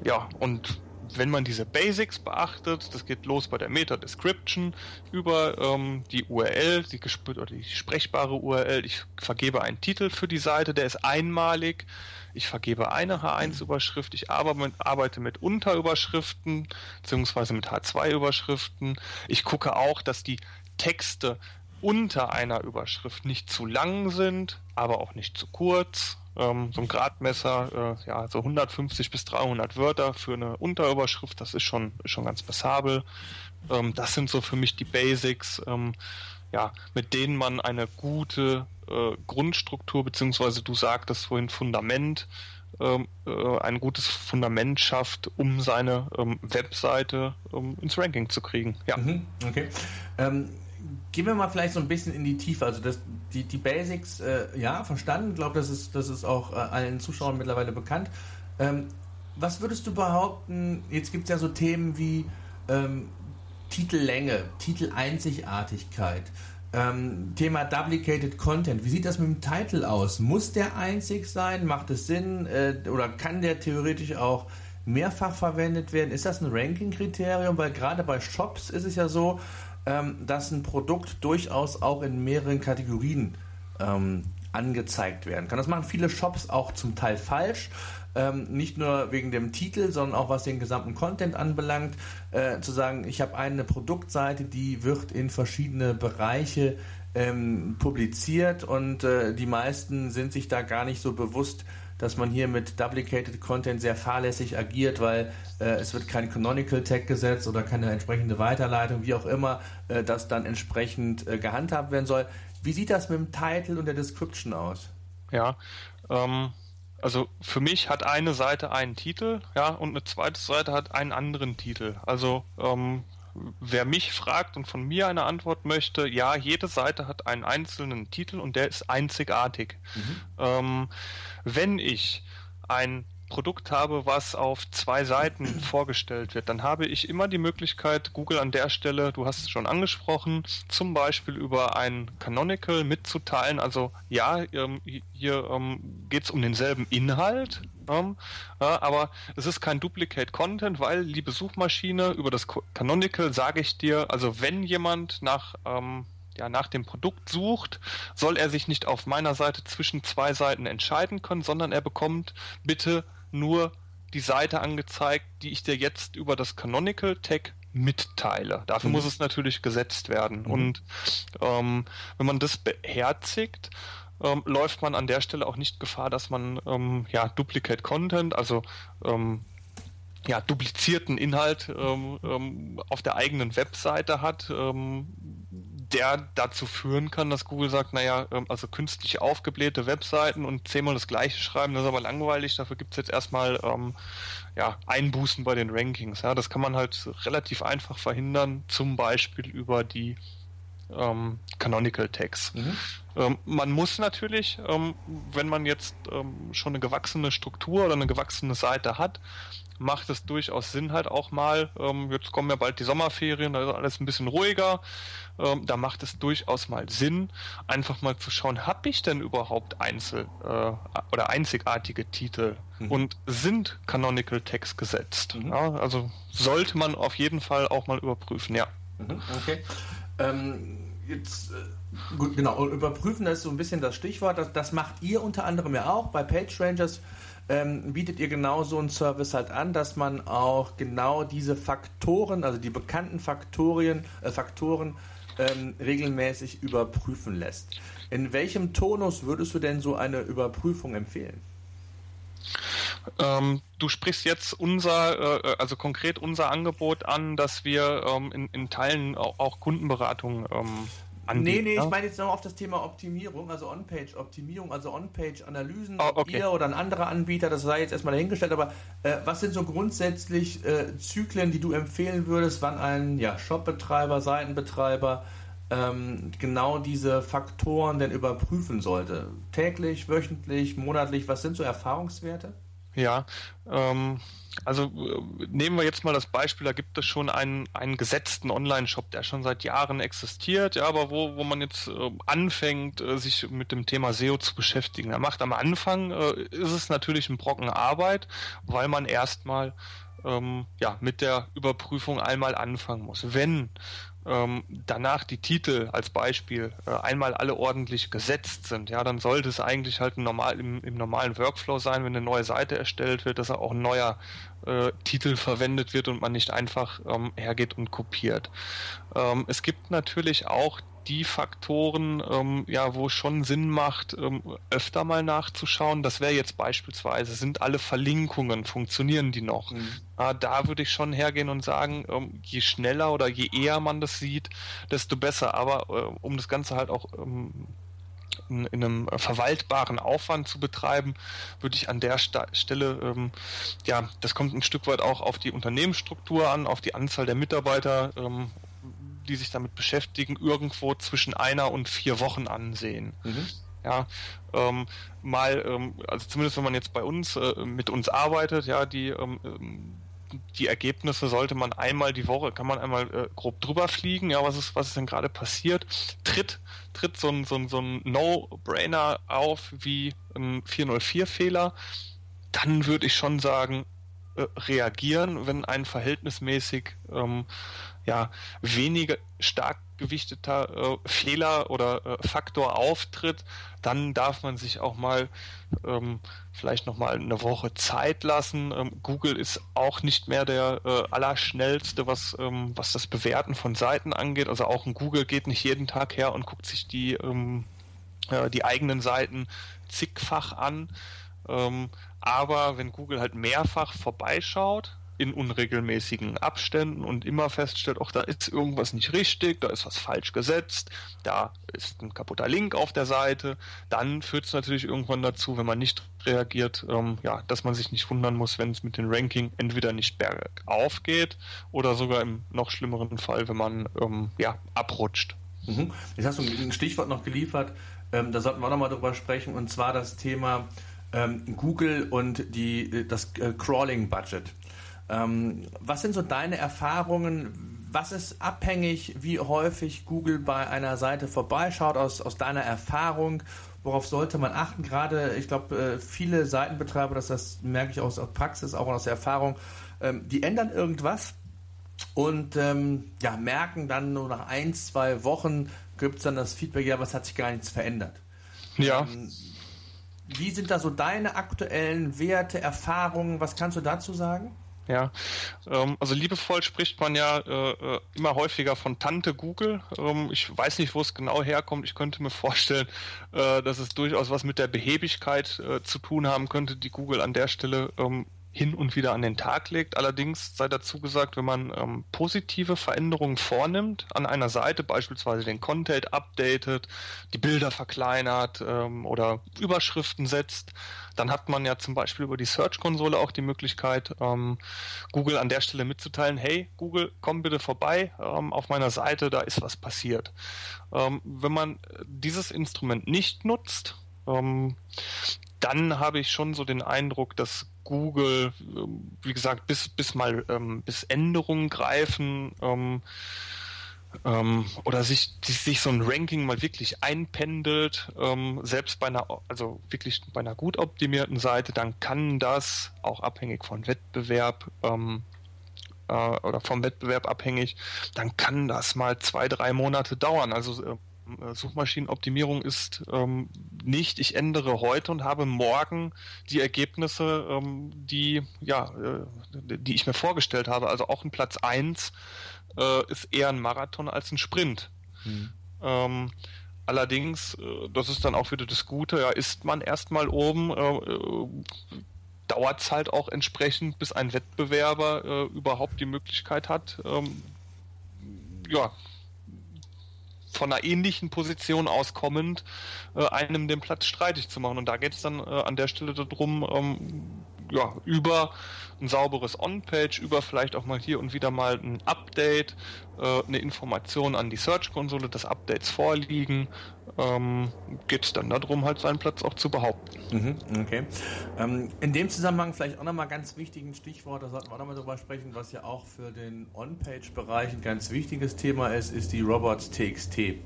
ja, und wenn man diese Basics beachtet, das geht los bei der Meta-Description über ähm, die URL, die, die sprechbare URL. Ich vergebe einen Titel für die Seite, der ist einmalig. Ich vergebe eine H1-Überschrift. Ich arbeite mit Unterüberschriften beziehungsweise mit H2-Überschriften. Ich gucke auch, dass die Texte unter einer Überschrift nicht zu lang sind, aber auch nicht zu kurz. Ähm, so ein Gradmesser, äh, ja, so 150 bis 300 Wörter für eine Unterüberschrift, das ist schon, schon ganz passabel. Ähm, das sind so für mich die Basics, ähm, ja, mit denen man eine gute äh, Grundstruktur, beziehungsweise du sagtest vorhin Fundament, ähm, äh, ein gutes Fundament schafft, um seine ähm, Webseite ähm, ins Ranking zu kriegen. Ja. Mhm, okay. Ähm, gehen wir mal vielleicht so ein bisschen in die Tiefe. Also das, die, die Basics, äh, ja, verstanden. Ich glaube, das ist, das ist auch äh, allen Zuschauern mittlerweile bekannt. Ähm, was würdest du behaupten, jetzt gibt es ja so Themen wie ähm, Titellänge, Titeleinzigartigkeit, ähm, Thema Duplicated Content. Wie sieht das mit dem Titel aus? Muss der einzig sein? Macht es Sinn? Äh, oder kann der theoretisch auch mehrfach verwendet werden? Ist das ein Ranking-Kriterium? Weil gerade bei Shops ist es ja so, ähm, dass ein Produkt durchaus auch in mehreren Kategorien ähm, angezeigt werden kann. Das machen viele Shops auch zum Teil falsch. Ähm, nicht nur wegen dem Titel, sondern auch was den gesamten Content anbelangt, äh, zu sagen, ich habe eine Produktseite, die wird in verschiedene Bereiche ähm, publiziert und äh, die meisten sind sich da gar nicht so bewusst, dass man hier mit Duplicated Content sehr fahrlässig agiert, weil äh, es wird kein Canonical Tag gesetzt oder keine entsprechende Weiterleitung, wie auch immer, äh, das dann entsprechend äh, gehandhabt werden soll. Wie sieht das mit dem Title und der Description aus? Ja, ähm, also für mich hat eine Seite einen Titel, ja, und eine zweite Seite hat einen anderen Titel. Also ähm, wer mich fragt und von mir eine Antwort möchte, ja, jede Seite hat einen einzelnen Titel und der ist einzigartig. Mhm. Ähm, wenn ich ein Produkt habe, was auf zwei Seiten vorgestellt wird, dann habe ich immer die Möglichkeit, Google an der Stelle, du hast es schon angesprochen, zum Beispiel über ein Canonical mitzuteilen. Also ja, ähm, hier ähm, geht es um denselben Inhalt, ähm, ja, aber es ist kein Duplicate Content, weil, liebe Suchmaschine, über das Canonical sage ich dir, also wenn jemand nach ähm, ja, nach dem Produkt sucht, soll er sich nicht auf meiner Seite zwischen zwei Seiten entscheiden können, sondern er bekommt bitte nur die Seite angezeigt, die ich dir jetzt über das Canonical Tag mitteile. Dafür mhm. muss es natürlich gesetzt werden. Mhm. Und ähm, wenn man das beherzigt, ähm, läuft man an der Stelle auch nicht Gefahr, dass man ähm, ja Duplicate Content, also ähm, ja, duplizierten Inhalt ähm, ähm, auf der eigenen Webseite hat, der dazu führen kann, dass Google sagt, naja, ähm, also künstlich aufgeblähte Webseiten und zehnmal das gleiche schreiben, das ist aber langweilig, dafür gibt es jetzt erstmal ähm, ja, Einbußen bei den Rankings. Ja, das kann man halt relativ einfach verhindern, zum Beispiel über die ähm, Canonical Tags. Mhm. Ähm, man muss natürlich, ähm, wenn man jetzt ähm, schon eine gewachsene Struktur oder eine gewachsene Seite hat, macht es durchaus Sinn halt auch mal, ähm, jetzt kommen ja bald die Sommerferien, da ist alles ein bisschen ruhiger, ähm, da macht es durchaus mal Sinn, einfach mal zu schauen, habe ich denn überhaupt Einzel- äh, oder einzigartige Titel mhm. und sind Canonical Tags gesetzt? Mhm. Ja, also sollte man auf jeden Fall auch mal überprüfen, ja. Mhm, okay. Ähm, jetzt, äh, gut, genau, überprüfen, das ist so ein bisschen das Stichwort, das, das macht ihr unter anderem ja auch bei PageRangers ähm, bietet ihr genau so einen Service halt an, dass man auch genau diese Faktoren, also die bekannten Faktorien, äh, Faktoren ähm, regelmäßig überprüfen lässt. In welchem Tonus würdest du denn so eine Überprüfung empfehlen? Ähm, du sprichst jetzt unser, äh, also konkret unser Angebot an, dass wir ähm, in, in Teilen auch, auch Kundenberatung ähm, anbieten. Nee, nee, ich meine jetzt noch auf das Thema Optimierung, also On-Page-Optimierung, also On-Page-Analysen, oh, okay. ihr oder ein anderer Anbieter, das sei jetzt erstmal dahingestellt, aber äh, was sind so grundsätzlich äh, Zyklen, die du empfehlen würdest, wann ein ja, Shop-Betreiber, Seitenbetreiber ähm, genau diese Faktoren denn überprüfen sollte? Täglich, wöchentlich, monatlich, was sind so Erfahrungswerte? Ja, ähm, also äh, nehmen wir jetzt mal das Beispiel, da gibt es schon einen, einen gesetzten Online-Shop, der schon seit Jahren existiert, ja, aber wo, wo man jetzt äh, anfängt, äh, sich mit dem Thema SEO zu beschäftigen. Er macht am Anfang, äh, ist es natürlich ein Brocken Arbeit, weil man erstmal ähm, ja, mit der Überprüfung einmal anfangen muss. Wenn ähm, danach die Titel als Beispiel äh, einmal alle ordentlich gesetzt sind, ja, dann sollte es eigentlich halt normal, im, im, normalen Workflow sein, wenn eine neue Seite erstellt wird, dass auch ein neuer äh, Titel verwendet wird und man nicht einfach ähm, hergeht und kopiert. Ähm, es gibt natürlich auch die Faktoren, ähm, ja, wo es schon Sinn macht, ähm, öfter mal nachzuschauen. Das wäre jetzt beispielsweise, sind alle Verlinkungen, funktionieren die noch? Mhm. Äh, da würde ich schon hergehen und sagen, ähm, je schneller oder je eher man das sieht, desto besser. Aber äh, um das Ganze halt auch ähm, in, in, einem verwaltbaren Aufwand zu betreiben, würde ich an der Sta Stelle, ähm, ja, das kommt ein Stück weit auch auf die Unternehmensstruktur an, auf die Anzahl der Mitarbeiter ähm, die sich damit beschäftigen, irgendwo zwischen einer und vier Wochen ansehen. Mhm. Ja, ähm, mal, ähm, also zumindest wenn man jetzt bei uns äh, mit uns arbeitet, ja, die ähm, ähm, die Ergebnisse sollte man einmal die Woche, kann man einmal äh, grob drüber fliegen, ja, was ist, was ist denn gerade passiert? Tritt, tritt so ein, so ein, so ein No-Brainer auf wie ein 404-Fehler, dann würde ich schon sagen, äh, reagieren, wenn ein verhältnismäßig ähm, ja, weniger stark gewichteter äh, Fehler oder äh, Faktor auftritt, dann darf man sich auch mal ähm, vielleicht noch mal eine Woche Zeit lassen. Ähm, Google ist auch nicht mehr der äh, allerschnellste, was ähm, was das Bewerten von Seiten angeht. Also auch ein Google geht nicht jeden Tag her und guckt sich die ähm, äh, die eigenen Seiten zigfach an. Ähm, aber wenn Google halt mehrfach vorbeischaut, in unregelmäßigen Abständen und immer feststellt, auch da ist irgendwas nicht richtig, da ist was falsch gesetzt, da ist ein kaputter Link auf der Seite, dann führt es natürlich irgendwann dazu, wenn man nicht reagiert, ähm, ja, dass man sich nicht wundern muss, wenn es mit dem Ranking entweder nicht bergauf geht oder sogar im noch schlimmeren Fall, wenn man ähm, ja, abrutscht. Mhm. Jetzt hast du ein Stichwort noch geliefert, ähm, da sollten wir auch nochmal drüber sprechen, und zwar das Thema ähm, Google und die, das äh, Crawling-Budget. Ähm, was sind so deine Erfahrungen? Was ist abhängig, wie häufig Google bei einer Seite vorbeischaut aus, aus deiner Erfahrung? Worauf sollte man achten? Gerade, ich glaube, äh, viele Seitenbetreiber, das, das merke ich aus, aus Praxis, auch aus Erfahrung, ähm, die ändern irgendwas und ähm, ja, merken dann nur nach ein, zwei Wochen gibt es dann das Feedback, ja, was hat sich gar nichts verändert. Ja. Ähm, wie sind da so deine aktuellen Werte, Erfahrungen? Was kannst du dazu sagen? Ja, ähm, also liebevoll spricht man ja äh, äh, immer häufiger von Tante Google. Ähm, ich weiß nicht, wo es genau herkommt. Ich könnte mir vorstellen, äh, dass es durchaus was mit der Behebigkeit äh, zu tun haben könnte, die Google an der Stelle ähm, hin und wieder an den Tag legt. Allerdings sei dazu gesagt, wenn man ähm, positive Veränderungen vornimmt an einer Seite, beispielsweise den Content updatet, die Bilder verkleinert ähm, oder Überschriften setzt, dann hat man ja zum Beispiel über die Search-Konsole auch die Möglichkeit, ähm, Google an der Stelle mitzuteilen, hey Google, komm bitte vorbei ähm, auf meiner Seite, da ist was passiert. Ähm, wenn man dieses Instrument nicht nutzt, ähm, dann habe ich schon so den Eindruck, dass Google, ähm, wie gesagt, bis, bis mal ähm, bis Änderungen greifen ähm, ähm, oder sich, sich so ein Ranking mal wirklich einpendelt, ähm, selbst bei einer, also wirklich bei einer gut optimierten Seite, dann kann das auch abhängig von Wettbewerb ähm, äh, oder vom Wettbewerb abhängig, dann kann das mal zwei, drei Monate dauern. Also äh, Suchmaschinenoptimierung ist ähm, nicht, ich ändere heute und habe morgen die Ergebnisse, ähm, die, ja, äh, die ich mir vorgestellt habe. Also auch ein Platz 1 äh, ist eher ein Marathon als ein Sprint. Hm. Ähm, allerdings, äh, das ist dann auch wieder das Gute, ja, ist man erstmal oben, äh, äh dauert es halt auch entsprechend, bis ein Wettbewerber überhaupt die Möglichkeit hat, ähm, ja, von einer ähnlichen Position aus kommend, äh, einem den Platz streitig zu machen. Und da geht es dann äh, an der Stelle darum, ähm, ja, über ein sauberes On-Page, über vielleicht auch mal hier und wieder mal ein Update, äh, eine Information an die Search-Konsole, dass Updates vorliegen, ähm, geht es dann darum, halt seinen Platz auch zu behaupten. Mhm, okay. Ähm, in dem Zusammenhang vielleicht auch nochmal ganz wichtig ein Stichwort, da sollten wir auch nochmal drüber sprechen, was ja auch für den On-Page-Bereich ein ganz wichtiges Thema ist, ist die Robots TXT.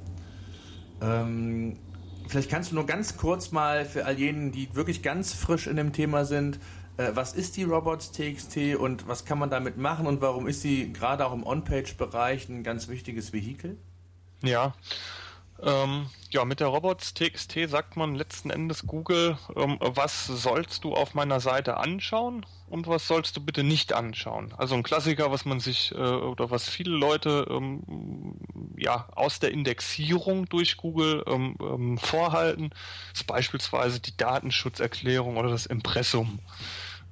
Ähm, vielleicht kannst du nur ganz kurz mal für all jenen, die wirklich ganz frisch in dem Thema sind, äh, was ist die Robots TXT und was kann man damit machen und warum ist sie gerade auch im On-Page-Bereich ein ganz wichtiges Vehikel? Ja, Ähm, ja, mit der Robots.txt sagt man letzten Endes Google, ähm, was sollst du auf meiner Seite anschauen und was sollst du bitte nicht anschauen. Also ein Klassiker, was man sich äh, oder was viele Leute ähm, ja aus der Indexierung durch Google ähm, ähm, vorhalten, ist beispielsweise die Datenschutzerklärung oder das Impressum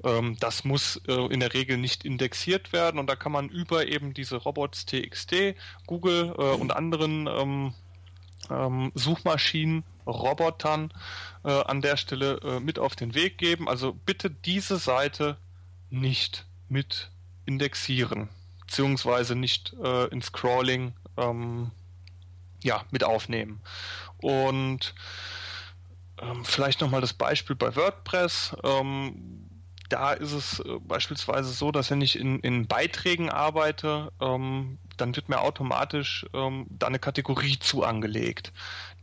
ähm, das muss äh, in der Regel nicht indexiert werden und da kann man über eben diese Robots.txt, Google äh, und anderen ähm, ähm, Suchmaschinen, Robotern äh, an der Stelle äh, mit auf den Weg geben. Also bitte diese Seite nicht mit indexieren, beziehungsweise nicht äh, in Scrolling ähm, ja, mit aufnehmen. Und ähm, vielleicht nochmal das Beispiel bei WordPress. Ähm, da ist es äh, beispielsweise so, dass wenn ich in, in Beiträgen arbeite, ähm, dann wird mir automatisch ähm, da eine Kategorie zu angelegt.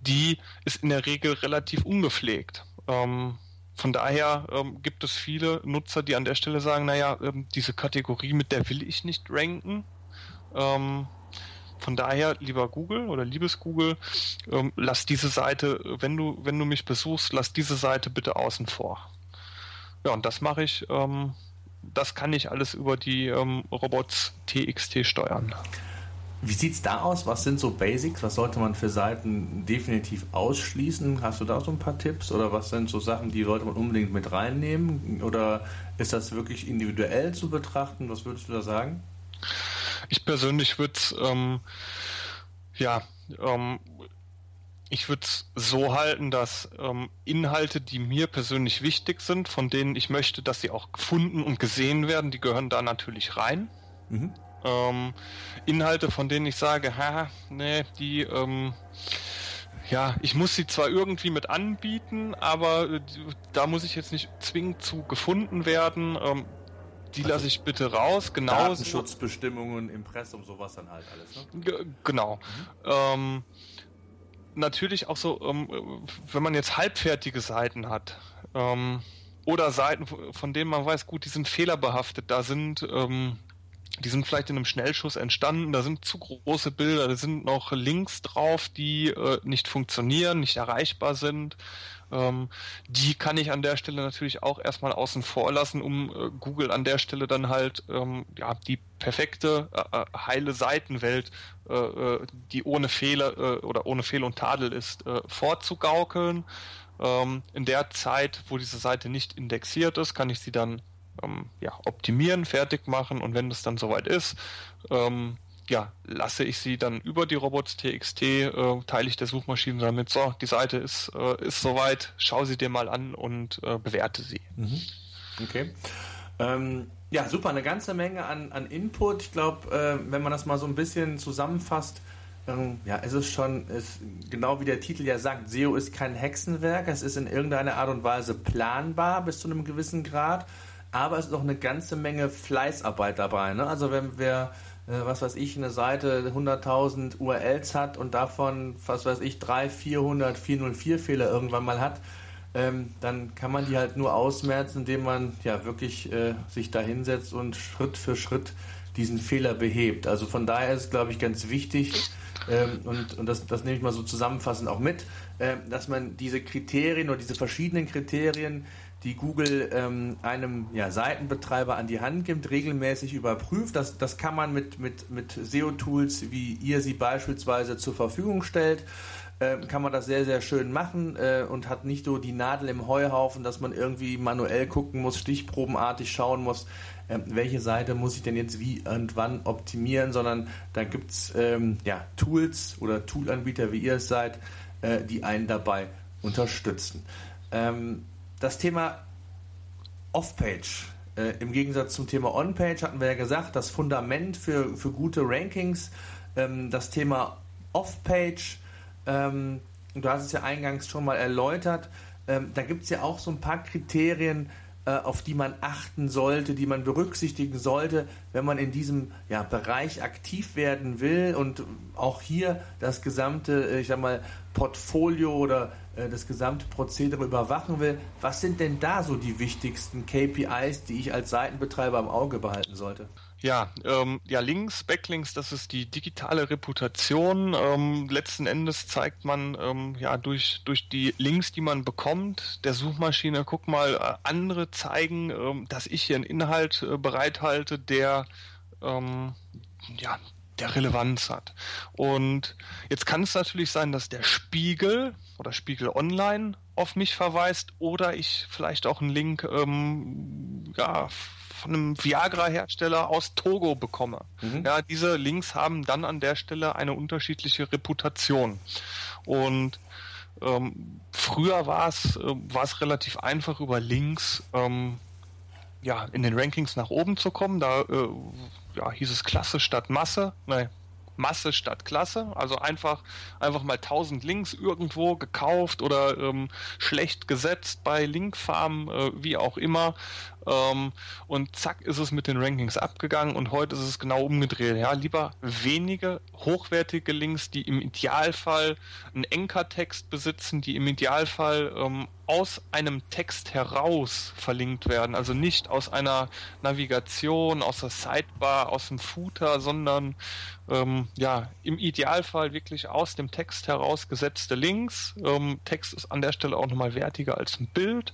Die ist in der Regel relativ ungepflegt. Ähm, von daher ähm, gibt es viele Nutzer, die an der Stelle sagen, naja, ähm, diese Kategorie, mit der will ich nicht ranken. Ähm, von daher, lieber Google oder liebes Google, ähm, lass diese Seite, wenn du, wenn du mich besuchst, lass diese Seite bitte außen vor. Ja, und das mache ich, ähm, das kann ich alles über die ähm, Robots TXT steuern. Wie sieht es da aus? Was sind so Basics? Was sollte man für Seiten definitiv ausschließen? Hast du da so ein paar Tipps? Oder was sind so Sachen, die sollte man unbedingt mit reinnehmen? Oder ist das wirklich individuell zu betrachten? Was würdest du da sagen? Ich persönlich würde es, ähm, ja, ähm, ich würde es so halten, dass ähm, Inhalte, die mir persönlich wichtig sind, von denen ich möchte, dass sie auch gefunden und gesehen werden, die gehören da natürlich rein. Mhm. Ähm, Inhalte, von denen ich sage, ha, nee, die, ähm, ja, ich muss sie zwar irgendwie mit anbieten, aber äh, da muss ich jetzt nicht zwingend zu gefunden werden. Ähm, die also lasse ich bitte raus. Genau. Datenschutzbestimmungen, Impressum, sowas dann halt alles. Ne? Genau. Mhm. Ähm, natürlich auch so, ähm, wenn man jetzt halbfertige Seiten hat ähm, oder Seiten, von denen man weiß, gut, die sind fehlerbehaftet, da sind ähm, die sind vielleicht in einem Schnellschuss entstanden, da sind zu große Bilder, da sind noch Links drauf, die äh, nicht funktionieren, nicht erreichbar sind. Ähm, die kann ich an der Stelle natürlich auch erstmal außen vor lassen, um äh, Google an der Stelle dann halt ähm, ja die perfekte äh, äh heile Seitenwelt, äh, äh, die ohne Fehler äh, oder ohne Fehl und Tadel ist, vorzugaukeln. Ähm, in der Zeit, wo diese Seite nicht indexiert ist, kann ich sie dann ähm, ja, optimieren, fertig machen und wenn es dann soweit ist, ähm, ja, lasse ich sie dann über die Robots.txt, äh, teile ich der Suchmaschine damit, so, die Seite ist, äh, ist soweit, schau sie dir mal an und äh, bewerte sie. Mhm. Okay. Ähm, ja, super, eine ganze Menge an, an Input. Ich glaube, äh, wenn man das mal so ein bisschen zusammenfasst, ähm, ja, es ist schon, ist, genau wie der Titel ja sagt, SEO ist kein Hexenwerk, es ist in irgendeiner Art und Weise planbar bis zu einem gewissen Grad, aber es ist auch eine ganze Menge Fleißarbeit dabei. Ne? Also wenn wir was weiß ich, eine Seite 100.000 URLs hat und davon, was weiß ich, 300, 400, 404 Fehler irgendwann mal hat, ähm, dann kann man die halt nur ausmerzen, indem man ja wirklich äh, sich da hinsetzt und Schritt für Schritt diesen Fehler behebt. Also von daher ist es, glaube ich, ganz wichtig, ähm, und, und das, das nehme ich mal so zusammenfassend auch mit, äh, dass man diese Kriterien oder diese verschiedenen Kriterien die Google ähm, einem ja, Seitenbetreiber an die Hand gibt, regelmäßig überprüft. Das, das kann man mit, mit, mit SEO-Tools, wie ihr sie beispielsweise zur Verfügung stellt, äh, kann man das sehr, sehr schön machen äh, und hat nicht so die Nadel im Heuhaufen, dass man irgendwie manuell gucken muss, stichprobenartig schauen muss, äh, welche Seite muss ich denn jetzt wie und wann optimieren, sondern da gibt's ähm, ja, Tools oder Toolanbieter, wie ihr es seid, äh, die einen dabei unterstützen. Ähm, das Thema Off-Page. Äh, Im Gegensatz zum Thema On-Page hatten wir ja gesagt, das Fundament für, für gute Rankings, ähm, das Thema Off-Page, ähm, du hast es ja eingangs schon mal erläutert, ähm, da gibt es ja auch so ein paar Kriterien, äh, auf die man achten sollte, die man berücksichtigen sollte, wenn man in diesem ja, Bereich aktiv werden will und auch hier das gesamte, äh, ich sag mal, Portfolio oder äh, das gesamte Prozedere überwachen will, was sind denn da so die wichtigsten KPIs, die ich als Seitenbetreiber im Auge behalten sollte? Ja, ähm, ja, Links, Backlinks, das ist die digitale Reputation. Ähm, letzten Endes zeigt man ähm, ja durch durch die Links, die man bekommt, der Suchmaschine, guck mal, äh, andere zeigen, ähm, dass ich hier einen Inhalt äh, bereithalte, der ähm, ja der Relevanz hat. Und jetzt kann es natürlich sein, dass der Spiegel oder Spiegel Online auf mich verweist oder ich vielleicht auch einen Link ähm, ja, von einem Viagra-Hersteller aus Togo bekomme. Mhm. Ja, diese Links haben dann an der Stelle eine unterschiedliche Reputation. Und ähm, früher war es äh, war es relativ einfach über Links ähm, ja in den Rankings nach oben zu kommen. Da äh, ja, hieß es Klasse statt Masse. Nein, Masse statt Klasse. Also einfach, einfach mal 1000 Links irgendwo gekauft oder ähm, schlecht gesetzt bei Linkfarm, äh, wie auch immer. Ähm, und zack ist es mit den Rankings abgegangen und heute ist es genau umgedreht. Ja, lieber wenige hochwertige Links, die im Idealfall einen Anchor-Text besitzen, die im Idealfall ähm, aus einem Text heraus verlinkt werden. Also nicht aus einer Navigation, aus der Sidebar, aus dem Footer, sondern ähm, ja, im Idealfall wirklich aus dem Text heraus gesetzte Links. Ähm, Text ist an der Stelle auch nochmal wertiger als ein Bild.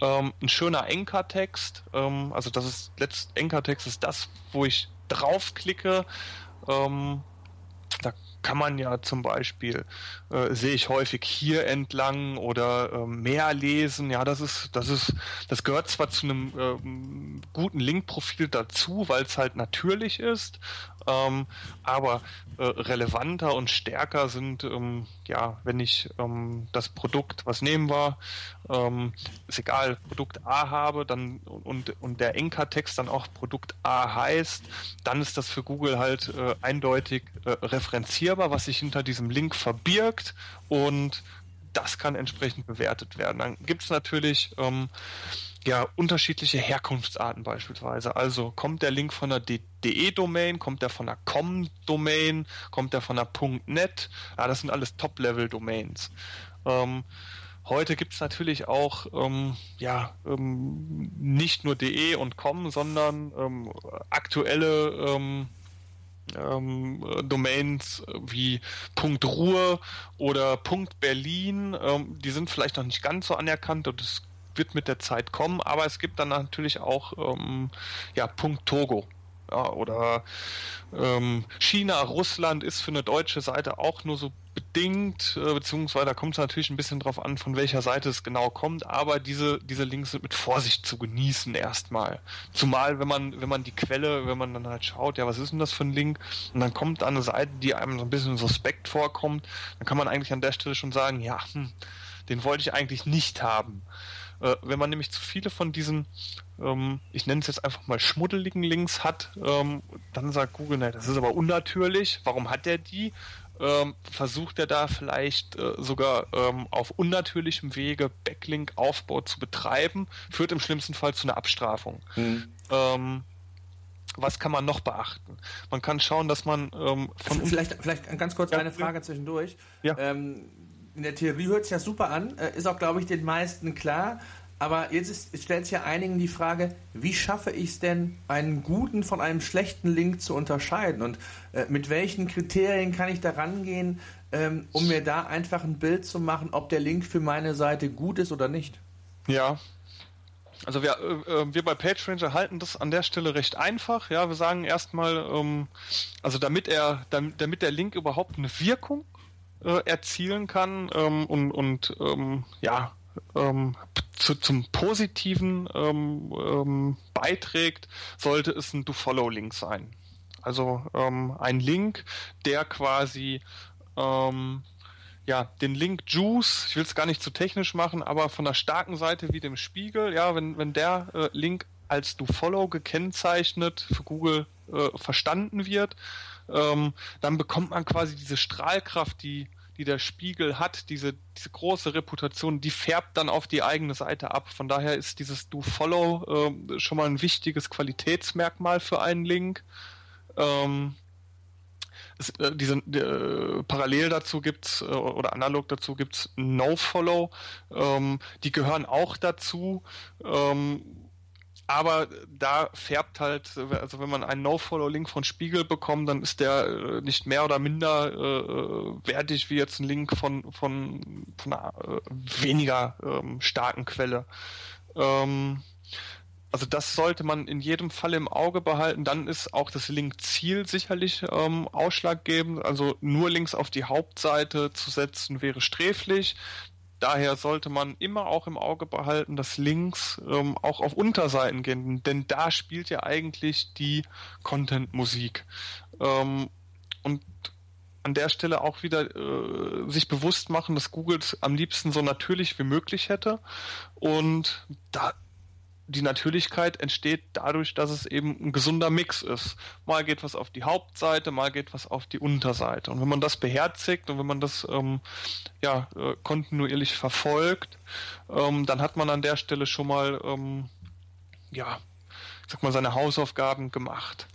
Ähm, ein schöner Anchor-Text, ähm, also das ist letzt Anchor-Text ist das, wo ich draufklicke. Ähm, da kann man ja zum Beispiel, äh, sehe ich häufig hier entlang oder äh, mehr lesen. Ja, das ist, das ist, das gehört zwar zu einem ähm, guten Linkprofil dazu, weil es halt natürlich ist, ähm, aber äh, relevanter und stärker sind, ähm, ja, wenn ich ähm, das Produkt, was nehmen wir, ähm, ist egal, Produkt A habe, dann und, und der Enka-Text dann auch Produkt A heißt, dann ist das für Google halt äh, eindeutig äh, referenzierbar, was sich hinter diesem Link verbirgt und das kann entsprechend bewertet werden. Dann gibt es natürlich ähm, ja, unterschiedliche Herkunftsarten beispielsweise. Also kommt der Link von einer DE-Domain, kommt der von einer COM-Domain, kommt der von einer .net, ja, das sind alles Top-Level-Domains. Ähm, heute gibt es natürlich auch ähm, ja, ähm, nicht nur DE und COM, sondern ähm, aktuelle ähm, ähm, Domains wie Punkt Ruhr oder Berlin, ähm, die sind vielleicht noch nicht ganz so anerkannt und es wird mit der Zeit kommen, aber es gibt dann natürlich auch ähm, ja, Punkt Togo. Ja, oder ähm, China, Russland ist für eine deutsche Seite auch nur so bedingt, äh, beziehungsweise da kommt es natürlich ein bisschen drauf an, von welcher Seite es genau kommt, aber diese, diese Links sind mit Vorsicht zu genießen erstmal. Zumal, wenn man, wenn man die Quelle, wenn man dann halt schaut, ja, was ist denn das für ein Link? Und dann kommt eine Seite, die einem so ein bisschen suspekt vorkommt, dann kann man eigentlich an der Stelle schon sagen, ja, hm, den wollte ich eigentlich nicht haben. Äh, wenn man nämlich zu viele von diesen, ähm, ich nenne es jetzt einfach mal schmuddeligen Links hat, ähm, dann sagt Google, ne, das ist aber unnatürlich, warum hat er die? Ähm, versucht er da vielleicht äh, sogar ähm, auf unnatürlichem Wege Backlink-Aufbau zu betreiben, führt im schlimmsten Fall zu einer Abstrafung. Mhm. Ähm, was kann man noch beachten? Man kann schauen, dass man ähm, von vielleicht vielleicht ganz kurz ja, eine Frage zwischendurch. Ja. Ähm, in der Theorie hört es ja super an, äh, ist auch, glaube ich, den meisten klar. Aber jetzt, stellt sich ja einigen die Frage, wie schaffe ich es denn, einen guten von einem schlechten Link zu unterscheiden? Und äh, mit welchen Kriterien kann ich da rangehen, ähm, um mir da einfach ein Bild zu machen, ob der Link für meine Seite gut ist oder nicht? Ja, also wir, äh, äh wir bei PageRanger halten das an der Stelle recht einfach. Ja, wir sagen erstmal, ähm, also damit er, damit der Link überhaupt eine Wirkung äh, erzielen kann ähm, und, und ähm, ja, ähm, zu, zum Positiven ähm, ähm, beiträgt, sollte es ein Do-Follow-Link sein. Also ähm, ein Link, der quasi ja, den Link Juice, ich will es gar nicht zu technisch machen, aber von der starken Seite wie dem Spiegel, ja, wenn, wenn der äh, Link als Do-Follow gekennzeichnet für Google äh, verstanden wird, ähm, dann bekommt man quasi diese Strahlkraft, die, die der Spiegel hat, diese, diese große Reputation, die färbt dann auf die eigene Seite ab. Von daher ist dieses Do-Follow äh, schon mal ein wichtiges Qualitätsmerkmal für einen Link. Ähm, äh, diese, äh, parallel dazu gibt's äh, oder analog dazu gibt's No-Follow. Ähm, die gehören auch dazu. Ähm, aber da färbt halt, also wenn man einen No-Follow-Link von Spiegel bekommt, dann ist der äh, nicht mehr oder minder äh, wertig wie jetzt ein Link von, von, von einer äh, weniger ähm, starken Quelle. Ähm, also das sollte man in jedem Fall im Auge behalten. Dann ist auch das Link-Ziel sicherlich ähm, ausschlaggebend. Also nur Links auf die Hauptseite zu setzen wäre sträflich. Daher sollte man immer auch im Auge behalten, dass Links ähm, auch auf Unterseiten gehen, denn da spielt ja eigentlich die Content-Musik. Ähm, und an der Stelle auch wieder äh, sich bewusst machen, dass Google es am liebsten so natürlich wie möglich hätte. Und da die Natürlichkeit entsteht dadurch, dass es eben ein gesunder Mix ist. Mal geht was auf die Hauptseite, mal geht was auf die Unterseite. Und wenn man das beherzigt und wenn man das ähm, ja, äh, kontinuierlich verfolgt, ähm, dann hat man an der Stelle schon mal ähm, ja, sag mal, seine Hausaufgaben gemacht.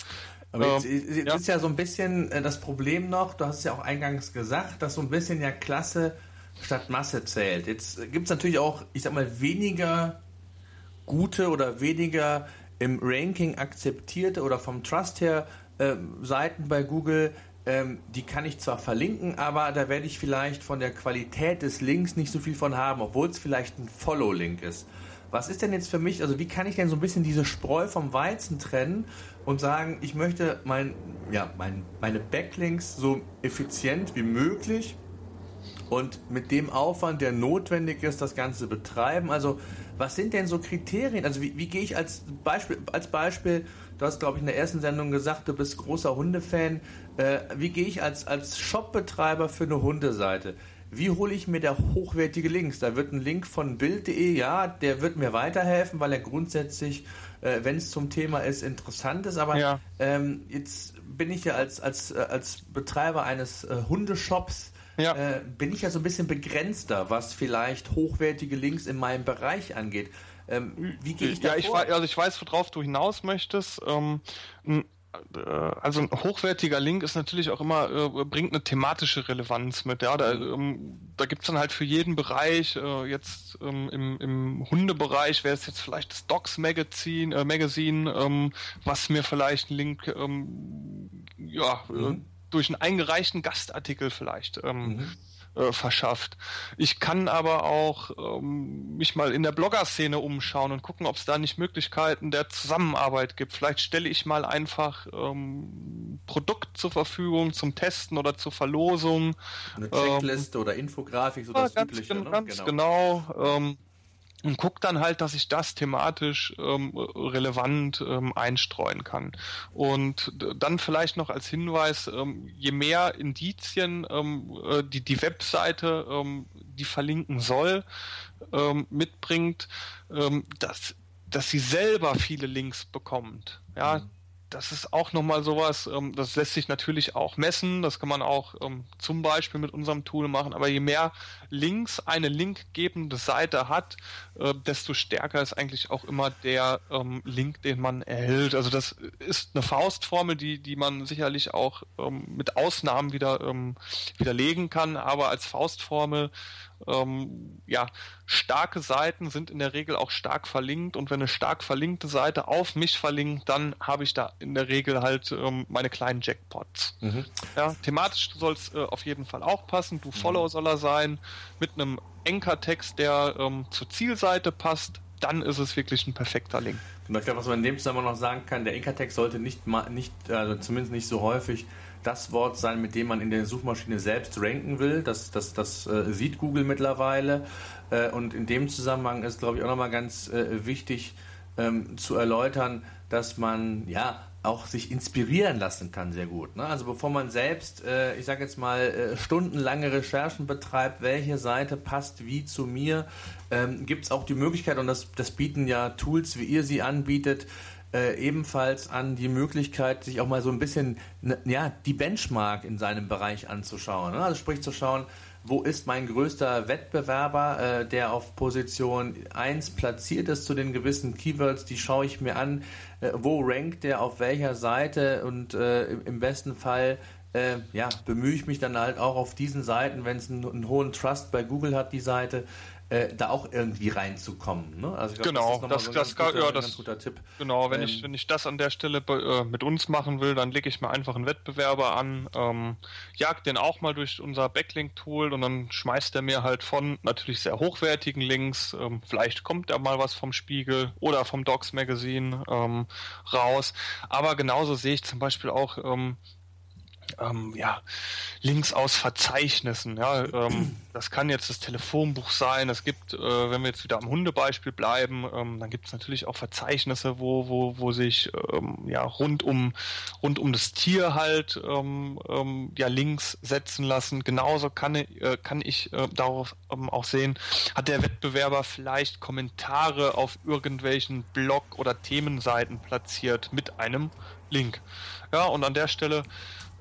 Aber jetzt, ähm, jetzt ja. ist ja so ein bisschen äh, das Problem noch, du hast es ja auch eingangs gesagt, dass so ein bisschen ja Klasse statt Masse zählt. Jetzt gibt es natürlich auch, ich sag mal, weniger gute oder weniger im Ranking akzeptierte oder vom Trust her äh, Seiten bei Google, ähm, die kann ich zwar verlinken, aber da werde ich vielleicht von der Qualität des Links nicht so viel von haben, obwohl es vielleicht ein Follow-Link ist. Was ist denn jetzt für mich, also wie kann ich denn so ein bisschen diese Spreu vom Weizen trennen und sagen, ich möchte mein, ja, mein, meine Backlinks so effizient wie möglich und mit dem Aufwand, der notwendig ist, das Ganze betreiben. Also was sind denn so Kriterien? Also wie, wie gehe ich als Beispiel, als Beispiel, du hast glaube ich in der ersten Sendung gesagt, du bist großer Hundefan, äh, wie gehe ich als, als Shopbetreiber für eine Hundeseite? Wie hole ich mir da hochwertige Links? Da wird ein Link von Bild.de, ja, der wird mir weiterhelfen, weil er grundsätzlich, äh, wenn es zum Thema ist, interessant ist. Aber ja. ähm, jetzt bin ich ja als, als, äh, als Betreiber eines äh, Hundeshops ja. äh, bin ich ja so ein bisschen begrenzter, was vielleicht hochwertige Links in meinem Bereich angeht. Ähm, wie gehe ich da Ja, ich, also ich weiß, worauf du hinaus möchtest. Ähm, äh, also ein hochwertiger Link ist natürlich auch immer, äh, bringt eine thematische Relevanz mit. Ja, da, ähm, da gibt's dann halt für jeden Bereich, äh, jetzt ähm, im, im Hundebereich wäre es jetzt vielleicht das Docs Magazine, äh, Magazine ähm, was mir vielleicht einen Link ähm, ja, äh, mhm durch einen eingereichten Gastartikel vielleicht ähm, mhm. äh, verschafft. Ich kann aber auch ähm, mich mal in der Blogger-Szene umschauen und gucken, ob es da nicht Möglichkeiten der Zusammenarbeit gibt. Vielleicht stelle ich mal einfach ähm, Produkt zur Verfügung zum Testen oder zur Verlosung. Eine Checkliste ähm, oder Infografik, so ja, das ganz, Übliche. Ne? Ganz genau. genau ähm, und guck dann halt, dass ich das thematisch ähm, relevant ähm, einstreuen kann. Und dann vielleicht noch als Hinweis, ähm, je mehr Indizien ähm, äh, die, die Webseite, ähm, die verlinken soll, ähm, mitbringt, ähm, dass, dass sie selber viele Links bekommt. Ja, mhm das ist auch nochmal sowas, ähm, das lässt sich natürlich auch messen, das kann man auch ähm, zum Beispiel mit unserem Tool machen, aber je mehr Links eine linkgebende Seite hat, äh, desto stärker ist eigentlich auch immer der ähm, Link, den man erhält. Also das ist eine Faustformel, die, die man sicherlich auch ähm, mit Ausnahmen wieder ähm, widerlegen kann, aber als Faustformel ähm, ja, starke Seiten sind in der Regel auch stark verlinkt und wenn eine stark verlinkte Seite auf mich verlinkt, dann habe ich da in der Regel halt ähm, meine kleinen Jackpots. Mhm. Ja, thematisch soll es äh, auf jeden Fall auch passen. Du Follow mhm. soll er sein mit einem Anchor-Text, der ähm, zur Zielseite passt. Dann ist es wirklich ein perfekter Link. Und ich glaube, was man in dem Zusammenhang noch sagen kann, der Anchor-Text sollte nicht, mal, nicht also zumindest nicht so häufig das Wort sein, mit dem man in der Suchmaschine selbst ranken will. Das, das, das äh, sieht Google mittlerweile. Äh, und in dem Zusammenhang ist, glaube ich, auch nochmal ganz äh, wichtig ähm, zu erläutern, dass man ja auch sich inspirieren lassen kann, sehr gut. Ne? Also bevor man selbst, äh, ich sage jetzt mal, äh, stundenlange Recherchen betreibt, welche Seite passt wie zu mir, ähm, gibt es auch die Möglichkeit, und das, das bieten ja Tools, wie ihr sie anbietet, äh, ebenfalls an die Möglichkeit, sich auch mal so ein bisschen ne, ja, die Benchmark in seinem Bereich anzuschauen. Ne? Also sprich zu schauen, wo ist mein größter Wettbewerber, äh, der auf Position 1 platziert ist zu den gewissen Keywords, die schaue ich mir an, äh, wo rankt der auf welcher Seite? Und äh, im besten Fall äh, ja, bemühe ich mich dann halt auch auf diesen Seiten, wenn es einen, einen, hohen Trust bei Google hat, die Seite, äh, da auch irgendwie reinzukommen. Ne? Also glaub, genau, das, das, so das, guter, ja, das guter Tipp. Genau, wenn ähm, ich wenn ich das an der Stelle äh, mit uns machen will, dann lege ich mir einfach einen Wettbewerber an, ähm, jag den auch mal durch unser Backlink-Tool und dann schmeißt er mir halt von natürlich sehr hochwertigen Links, ähm, vielleicht kommt da mal was vom Spiegel oder vom Docs Magazine ähm, raus. Aber genauso sehe ich zum Beispiel auch ähm, ja, Links aus Verzeichnissen. Ja, ähm, das kann jetzt das Telefonbuch sein. Es gibt, äh, wenn wir jetzt wieder am Hundebeispiel bleiben, ähm, dann gibt es natürlich auch Verzeichnisse, wo, wo, wo sich ähm, ja rund um rund um das Tier halt ähm, ähm, ja Links setzen lassen. Genauso kann, äh, kann ich äh, darauf auch sehen, hat der Wettbewerber vielleicht Kommentare auf irgendwelchen Blog- oder Themenseiten platziert mit einem Link. Ja, und an der Stelle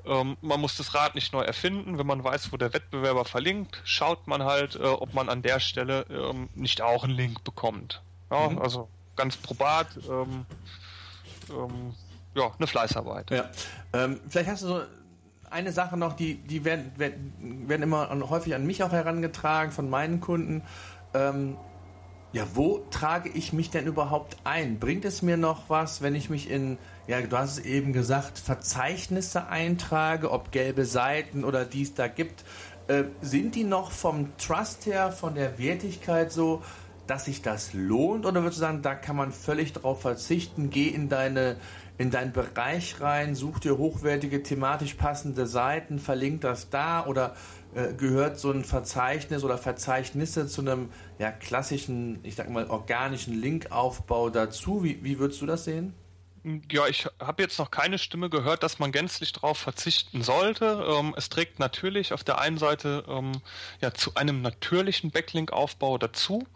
ähm, man muss das Rad nicht neu erfinden. Wenn man weiß, wo der Wettbewerber verlinkt, schaut man halt, äh, ob man an der Stelle ähm, nicht auch einen Link bekommt. Ja, mhm. Also ganz probat. Ähm, ähm ja, eine Fleißarbeit. Ja. Ähm, vielleicht hast du so eine Sache noch, die, die werden, werden, werden immer häufig an mich auch herangetragen von meinen Kunden. Ja, wo trage ich mich denn überhaupt ein? Bringt es mir noch was, wenn ich mich in, ja, du hast es eben gesagt, Verzeichnisse eintrage, ob gelbe Seiten oder die es da gibt? Äh, sind die noch vom Trust her, von der Wertigkeit so, dass sich das lohnt? Oder würdest du sagen, da kann man völlig drauf verzichten? Geh in deine, in deinen Bereich rein, such dir hochwertige, thematisch passende Seiten, verlink das da oder gehört so ein Verzeichnis oder Verzeichnisse zu einem ja, klassischen, ich sag mal, organischen Linkaufbau dazu. Wie, wie würdest du das sehen? Ja, ich habe jetzt noch keine Stimme gehört, dass man gänzlich darauf verzichten sollte. Ähm, es trägt natürlich auf der einen Seite ähm, ja zu einem natürlichen Backlink-Aufbau dazu.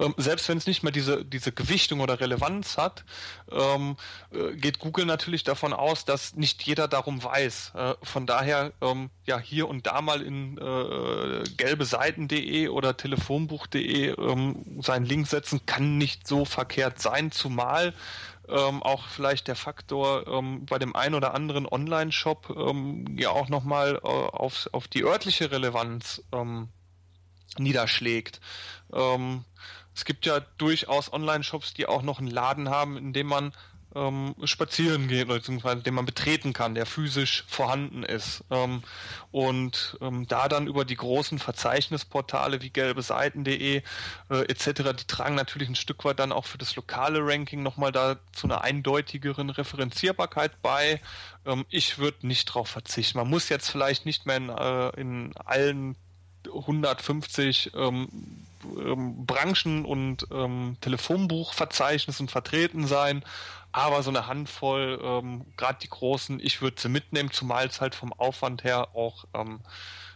Ähm, selbst wenn es nicht mehr diese diese Gewichtung oder Relevanz hat, ähm, äh, geht Google natürlich davon aus, dass nicht jeder darum weiß. Äh, von daher ähm, ja hier und da mal in äh, gelbe Seiten.de oder telefonbuch.de ähm, seinen Link setzen, kann nicht so verkehrt sein, zumal ähm, auch vielleicht der Faktor ähm, bei dem einen oder anderen Online-Shop ähm, ja auch nochmal äh, auf, auf die örtliche Relevanz ähm, niederschlägt. Ähm, es gibt ja durchaus Online-Shops, die auch noch einen Laden haben, in dem man ähm, spazieren gehen, beziehungsweise den man betreten kann, der physisch vorhanden ist. Ähm, und ähm, da dann über die großen Verzeichnisportale wie gelbeseiten.de äh, etc., die tragen natürlich ein Stück weit dann auch für das lokale Ranking nochmal da zu einer eindeutigeren Referenzierbarkeit bei. Ähm, ich würde nicht drauf verzichten. Man muss jetzt vielleicht nicht mehr in, äh, in allen 150 ähm, ähm, Branchen und ähm, Telefonbuchverzeichnissen vertreten sein, aber so eine Handvoll, ähm, gerade die großen, ich würde sie mitnehmen, zumal es halt vom Aufwand her auch ähm,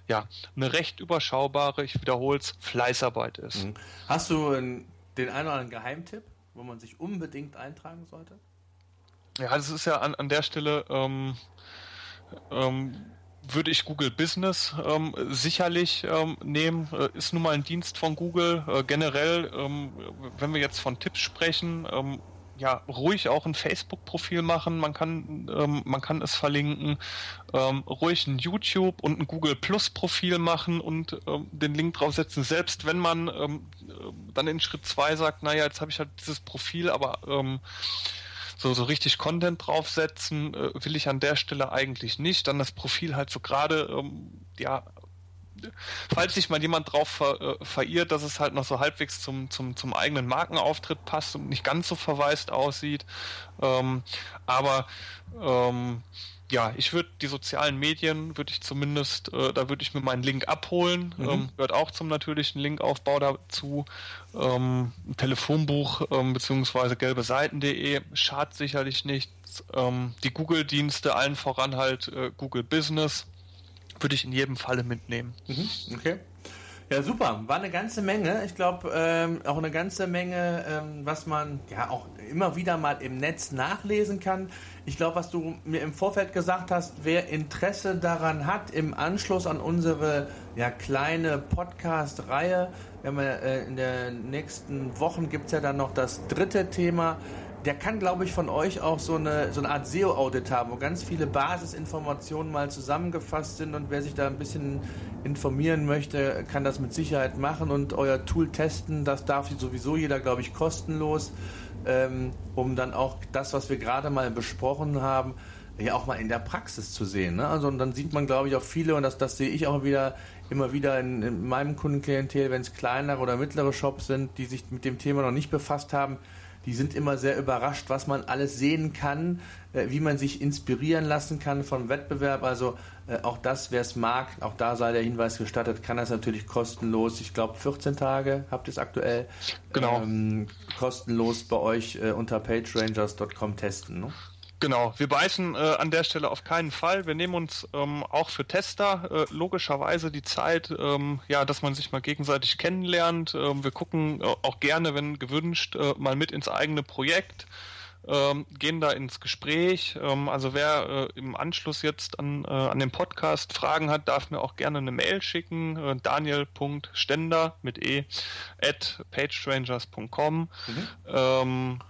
ja eine recht überschaubare, ich wiederhole es, Fleißarbeit ist. Mhm. Hast du den einen oder anderen Geheimtipp, wo man sich unbedingt eintragen sollte? Ja, das ist ja an, an der Stelle ähm, ähm, würde ich Google Business ähm, sicherlich ähm, nehmen. Äh, ist nun mal ein Dienst von Google. Äh, generell, ähm, wenn wir jetzt von Tipps sprechen, ähm, ja, ruhig auch ein Facebook-Profil machen. Man kann, ähm, man kann es verlinken. Ähm, ruhig ein YouTube und ein Google Plus-Profil machen und den Link draufsetzen. Selbst wenn man dann in Schritt zwei sagt, naja, jetzt habe ich halt dieses Profil, aber so, so richtig Content draufsetzen äh, will ich an der Stelle eigentlich nicht. Dann das Profil halt so gerade, ähm, ja, falls sich mal jemand drauf ver, äh, verirrt, dass es halt noch so halbwegs zum, zum, zum eigenen Markenauftritt passt und nicht ganz so verwaist aussieht. Ähm, aber ähm, ja, ich würde die sozialen Medien, würde ich zumindest, äh, da würde ich mir meinen Link abholen. Mhm. Ähm, gehört auch zum natürlichen Linkaufbau dazu. Ähm, Telefonbuch ähm, beziehungsweise gelbe Seiten.de schadet sicherlich nichts. Ähm, die Google-Dienste, allen voran halt äh, Google Business, würde ich in jedem Falle mitnehmen. Mhm. Okay. Ja, super. War eine ganze Menge. Ich glaube, ähm, auch eine ganze Menge, ähm, was man ja auch immer wieder mal im Netz nachlesen kann. Ich glaube, was du mir im Vorfeld gesagt hast, wer Interesse daran hat, im Anschluss an unsere ja, kleine Podcast-Reihe, wenn wir äh, in den nächsten Wochen gibt es ja dann noch das dritte Thema, der kann, glaube ich, von euch auch so eine, so eine Art SEO-Audit haben, wo ganz viele Basisinformationen mal zusammengefasst sind und wer sich da ein bisschen informieren möchte, kann das mit Sicherheit machen und euer Tool testen. Das darf sowieso jeder, glaube ich, kostenlos, ähm, um dann auch das, was wir gerade mal besprochen haben, ja auch mal in der Praxis zu sehen. Ne? Also und dann sieht man, glaube ich, auch viele, und das, das sehe ich auch wieder immer wieder in, in meinem Kundenklientel, wenn es kleinere oder mittlere Shops sind, die sich mit dem Thema noch nicht befasst haben, die sind immer sehr überrascht, was man alles sehen kann, äh, wie man sich inspirieren lassen kann vom Wettbewerb. Also äh, auch das, wer es mag, auch da sei der Hinweis gestattet, kann das natürlich kostenlos. Ich glaube 14 Tage habt ihr es aktuell. Genau. Ähm, kostenlos bei euch äh, unter pagerangers.com testen. Ne? Genau, wir beißen äh, an der Stelle auf keinen Fall. Wir nehmen uns ähm, auch für Tester äh, logischerweise die Zeit, ähm, ja, dass man sich mal gegenseitig kennenlernt. Ähm, wir gucken äh, auch gerne, wenn gewünscht, äh, mal mit ins eigene Projekt. Ähm, gehen da ins Gespräch. Ähm, also wer äh, im Anschluss jetzt an, äh, an den Podcast Fragen hat, darf mir auch gerne eine Mail schicken. Äh, Daniel.stender mit e at pagestrangers.com. Mhm.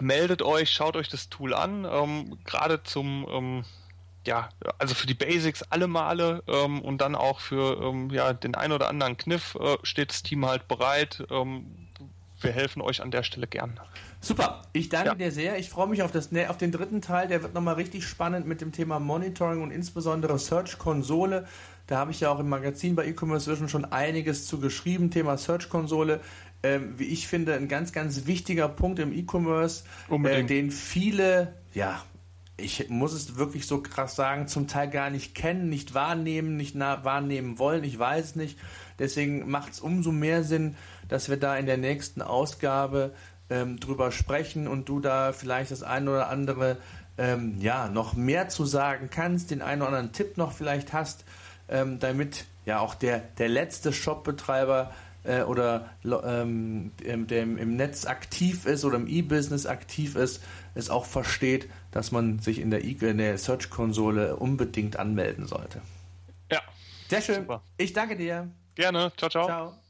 Meldet euch, schaut euch das Tool an. Ähm, Gerade zum, ähm, ja, also für die Basics alle Male ähm, und dann auch für ähm, ja, den ein oder anderen Kniff äh, steht das Team halt bereit. Ähm, wir helfen euch an der Stelle gern. Super, ich danke ja. dir sehr. Ich freue mich auf, das, auf den dritten Teil. Der wird nochmal richtig spannend mit dem Thema Monitoring und insbesondere Search-Konsole. Da habe ich ja auch im Magazin bei E-Commerce Vision schon einiges zu geschrieben. Thema Search-Konsole. Ähm, wie ich finde, ein ganz, ganz wichtiger Punkt im E-Commerce, äh, den viele, ja, ich muss es wirklich so krass sagen, zum Teil gar nicht kennen, nicht wahrnehmen, nicht wahrnehmen wollen, ich weiß nicht. Deswegen macht es umso mehr Sinn, dass wir da in der nächsten Ausgabe ähm, drüber sprechen und du da vielleicht das eine oder andere ähm, ja noch mehr zu sagen kannst, den einen oder anderen Tipp noch vielleicht hast, ähm, damit ja auch der, der letzte Shopbetreiber äh, oder ähm, der im Netz aktiv ist oder im E-Business aktiv ist, es auch versteht, dass man sich in der, e der Search-Konsole unbedingt anmelden sollte. Ja. Sehr schön. Super. Ich danke dir. Gerne. Ciao, ciao. Ciao.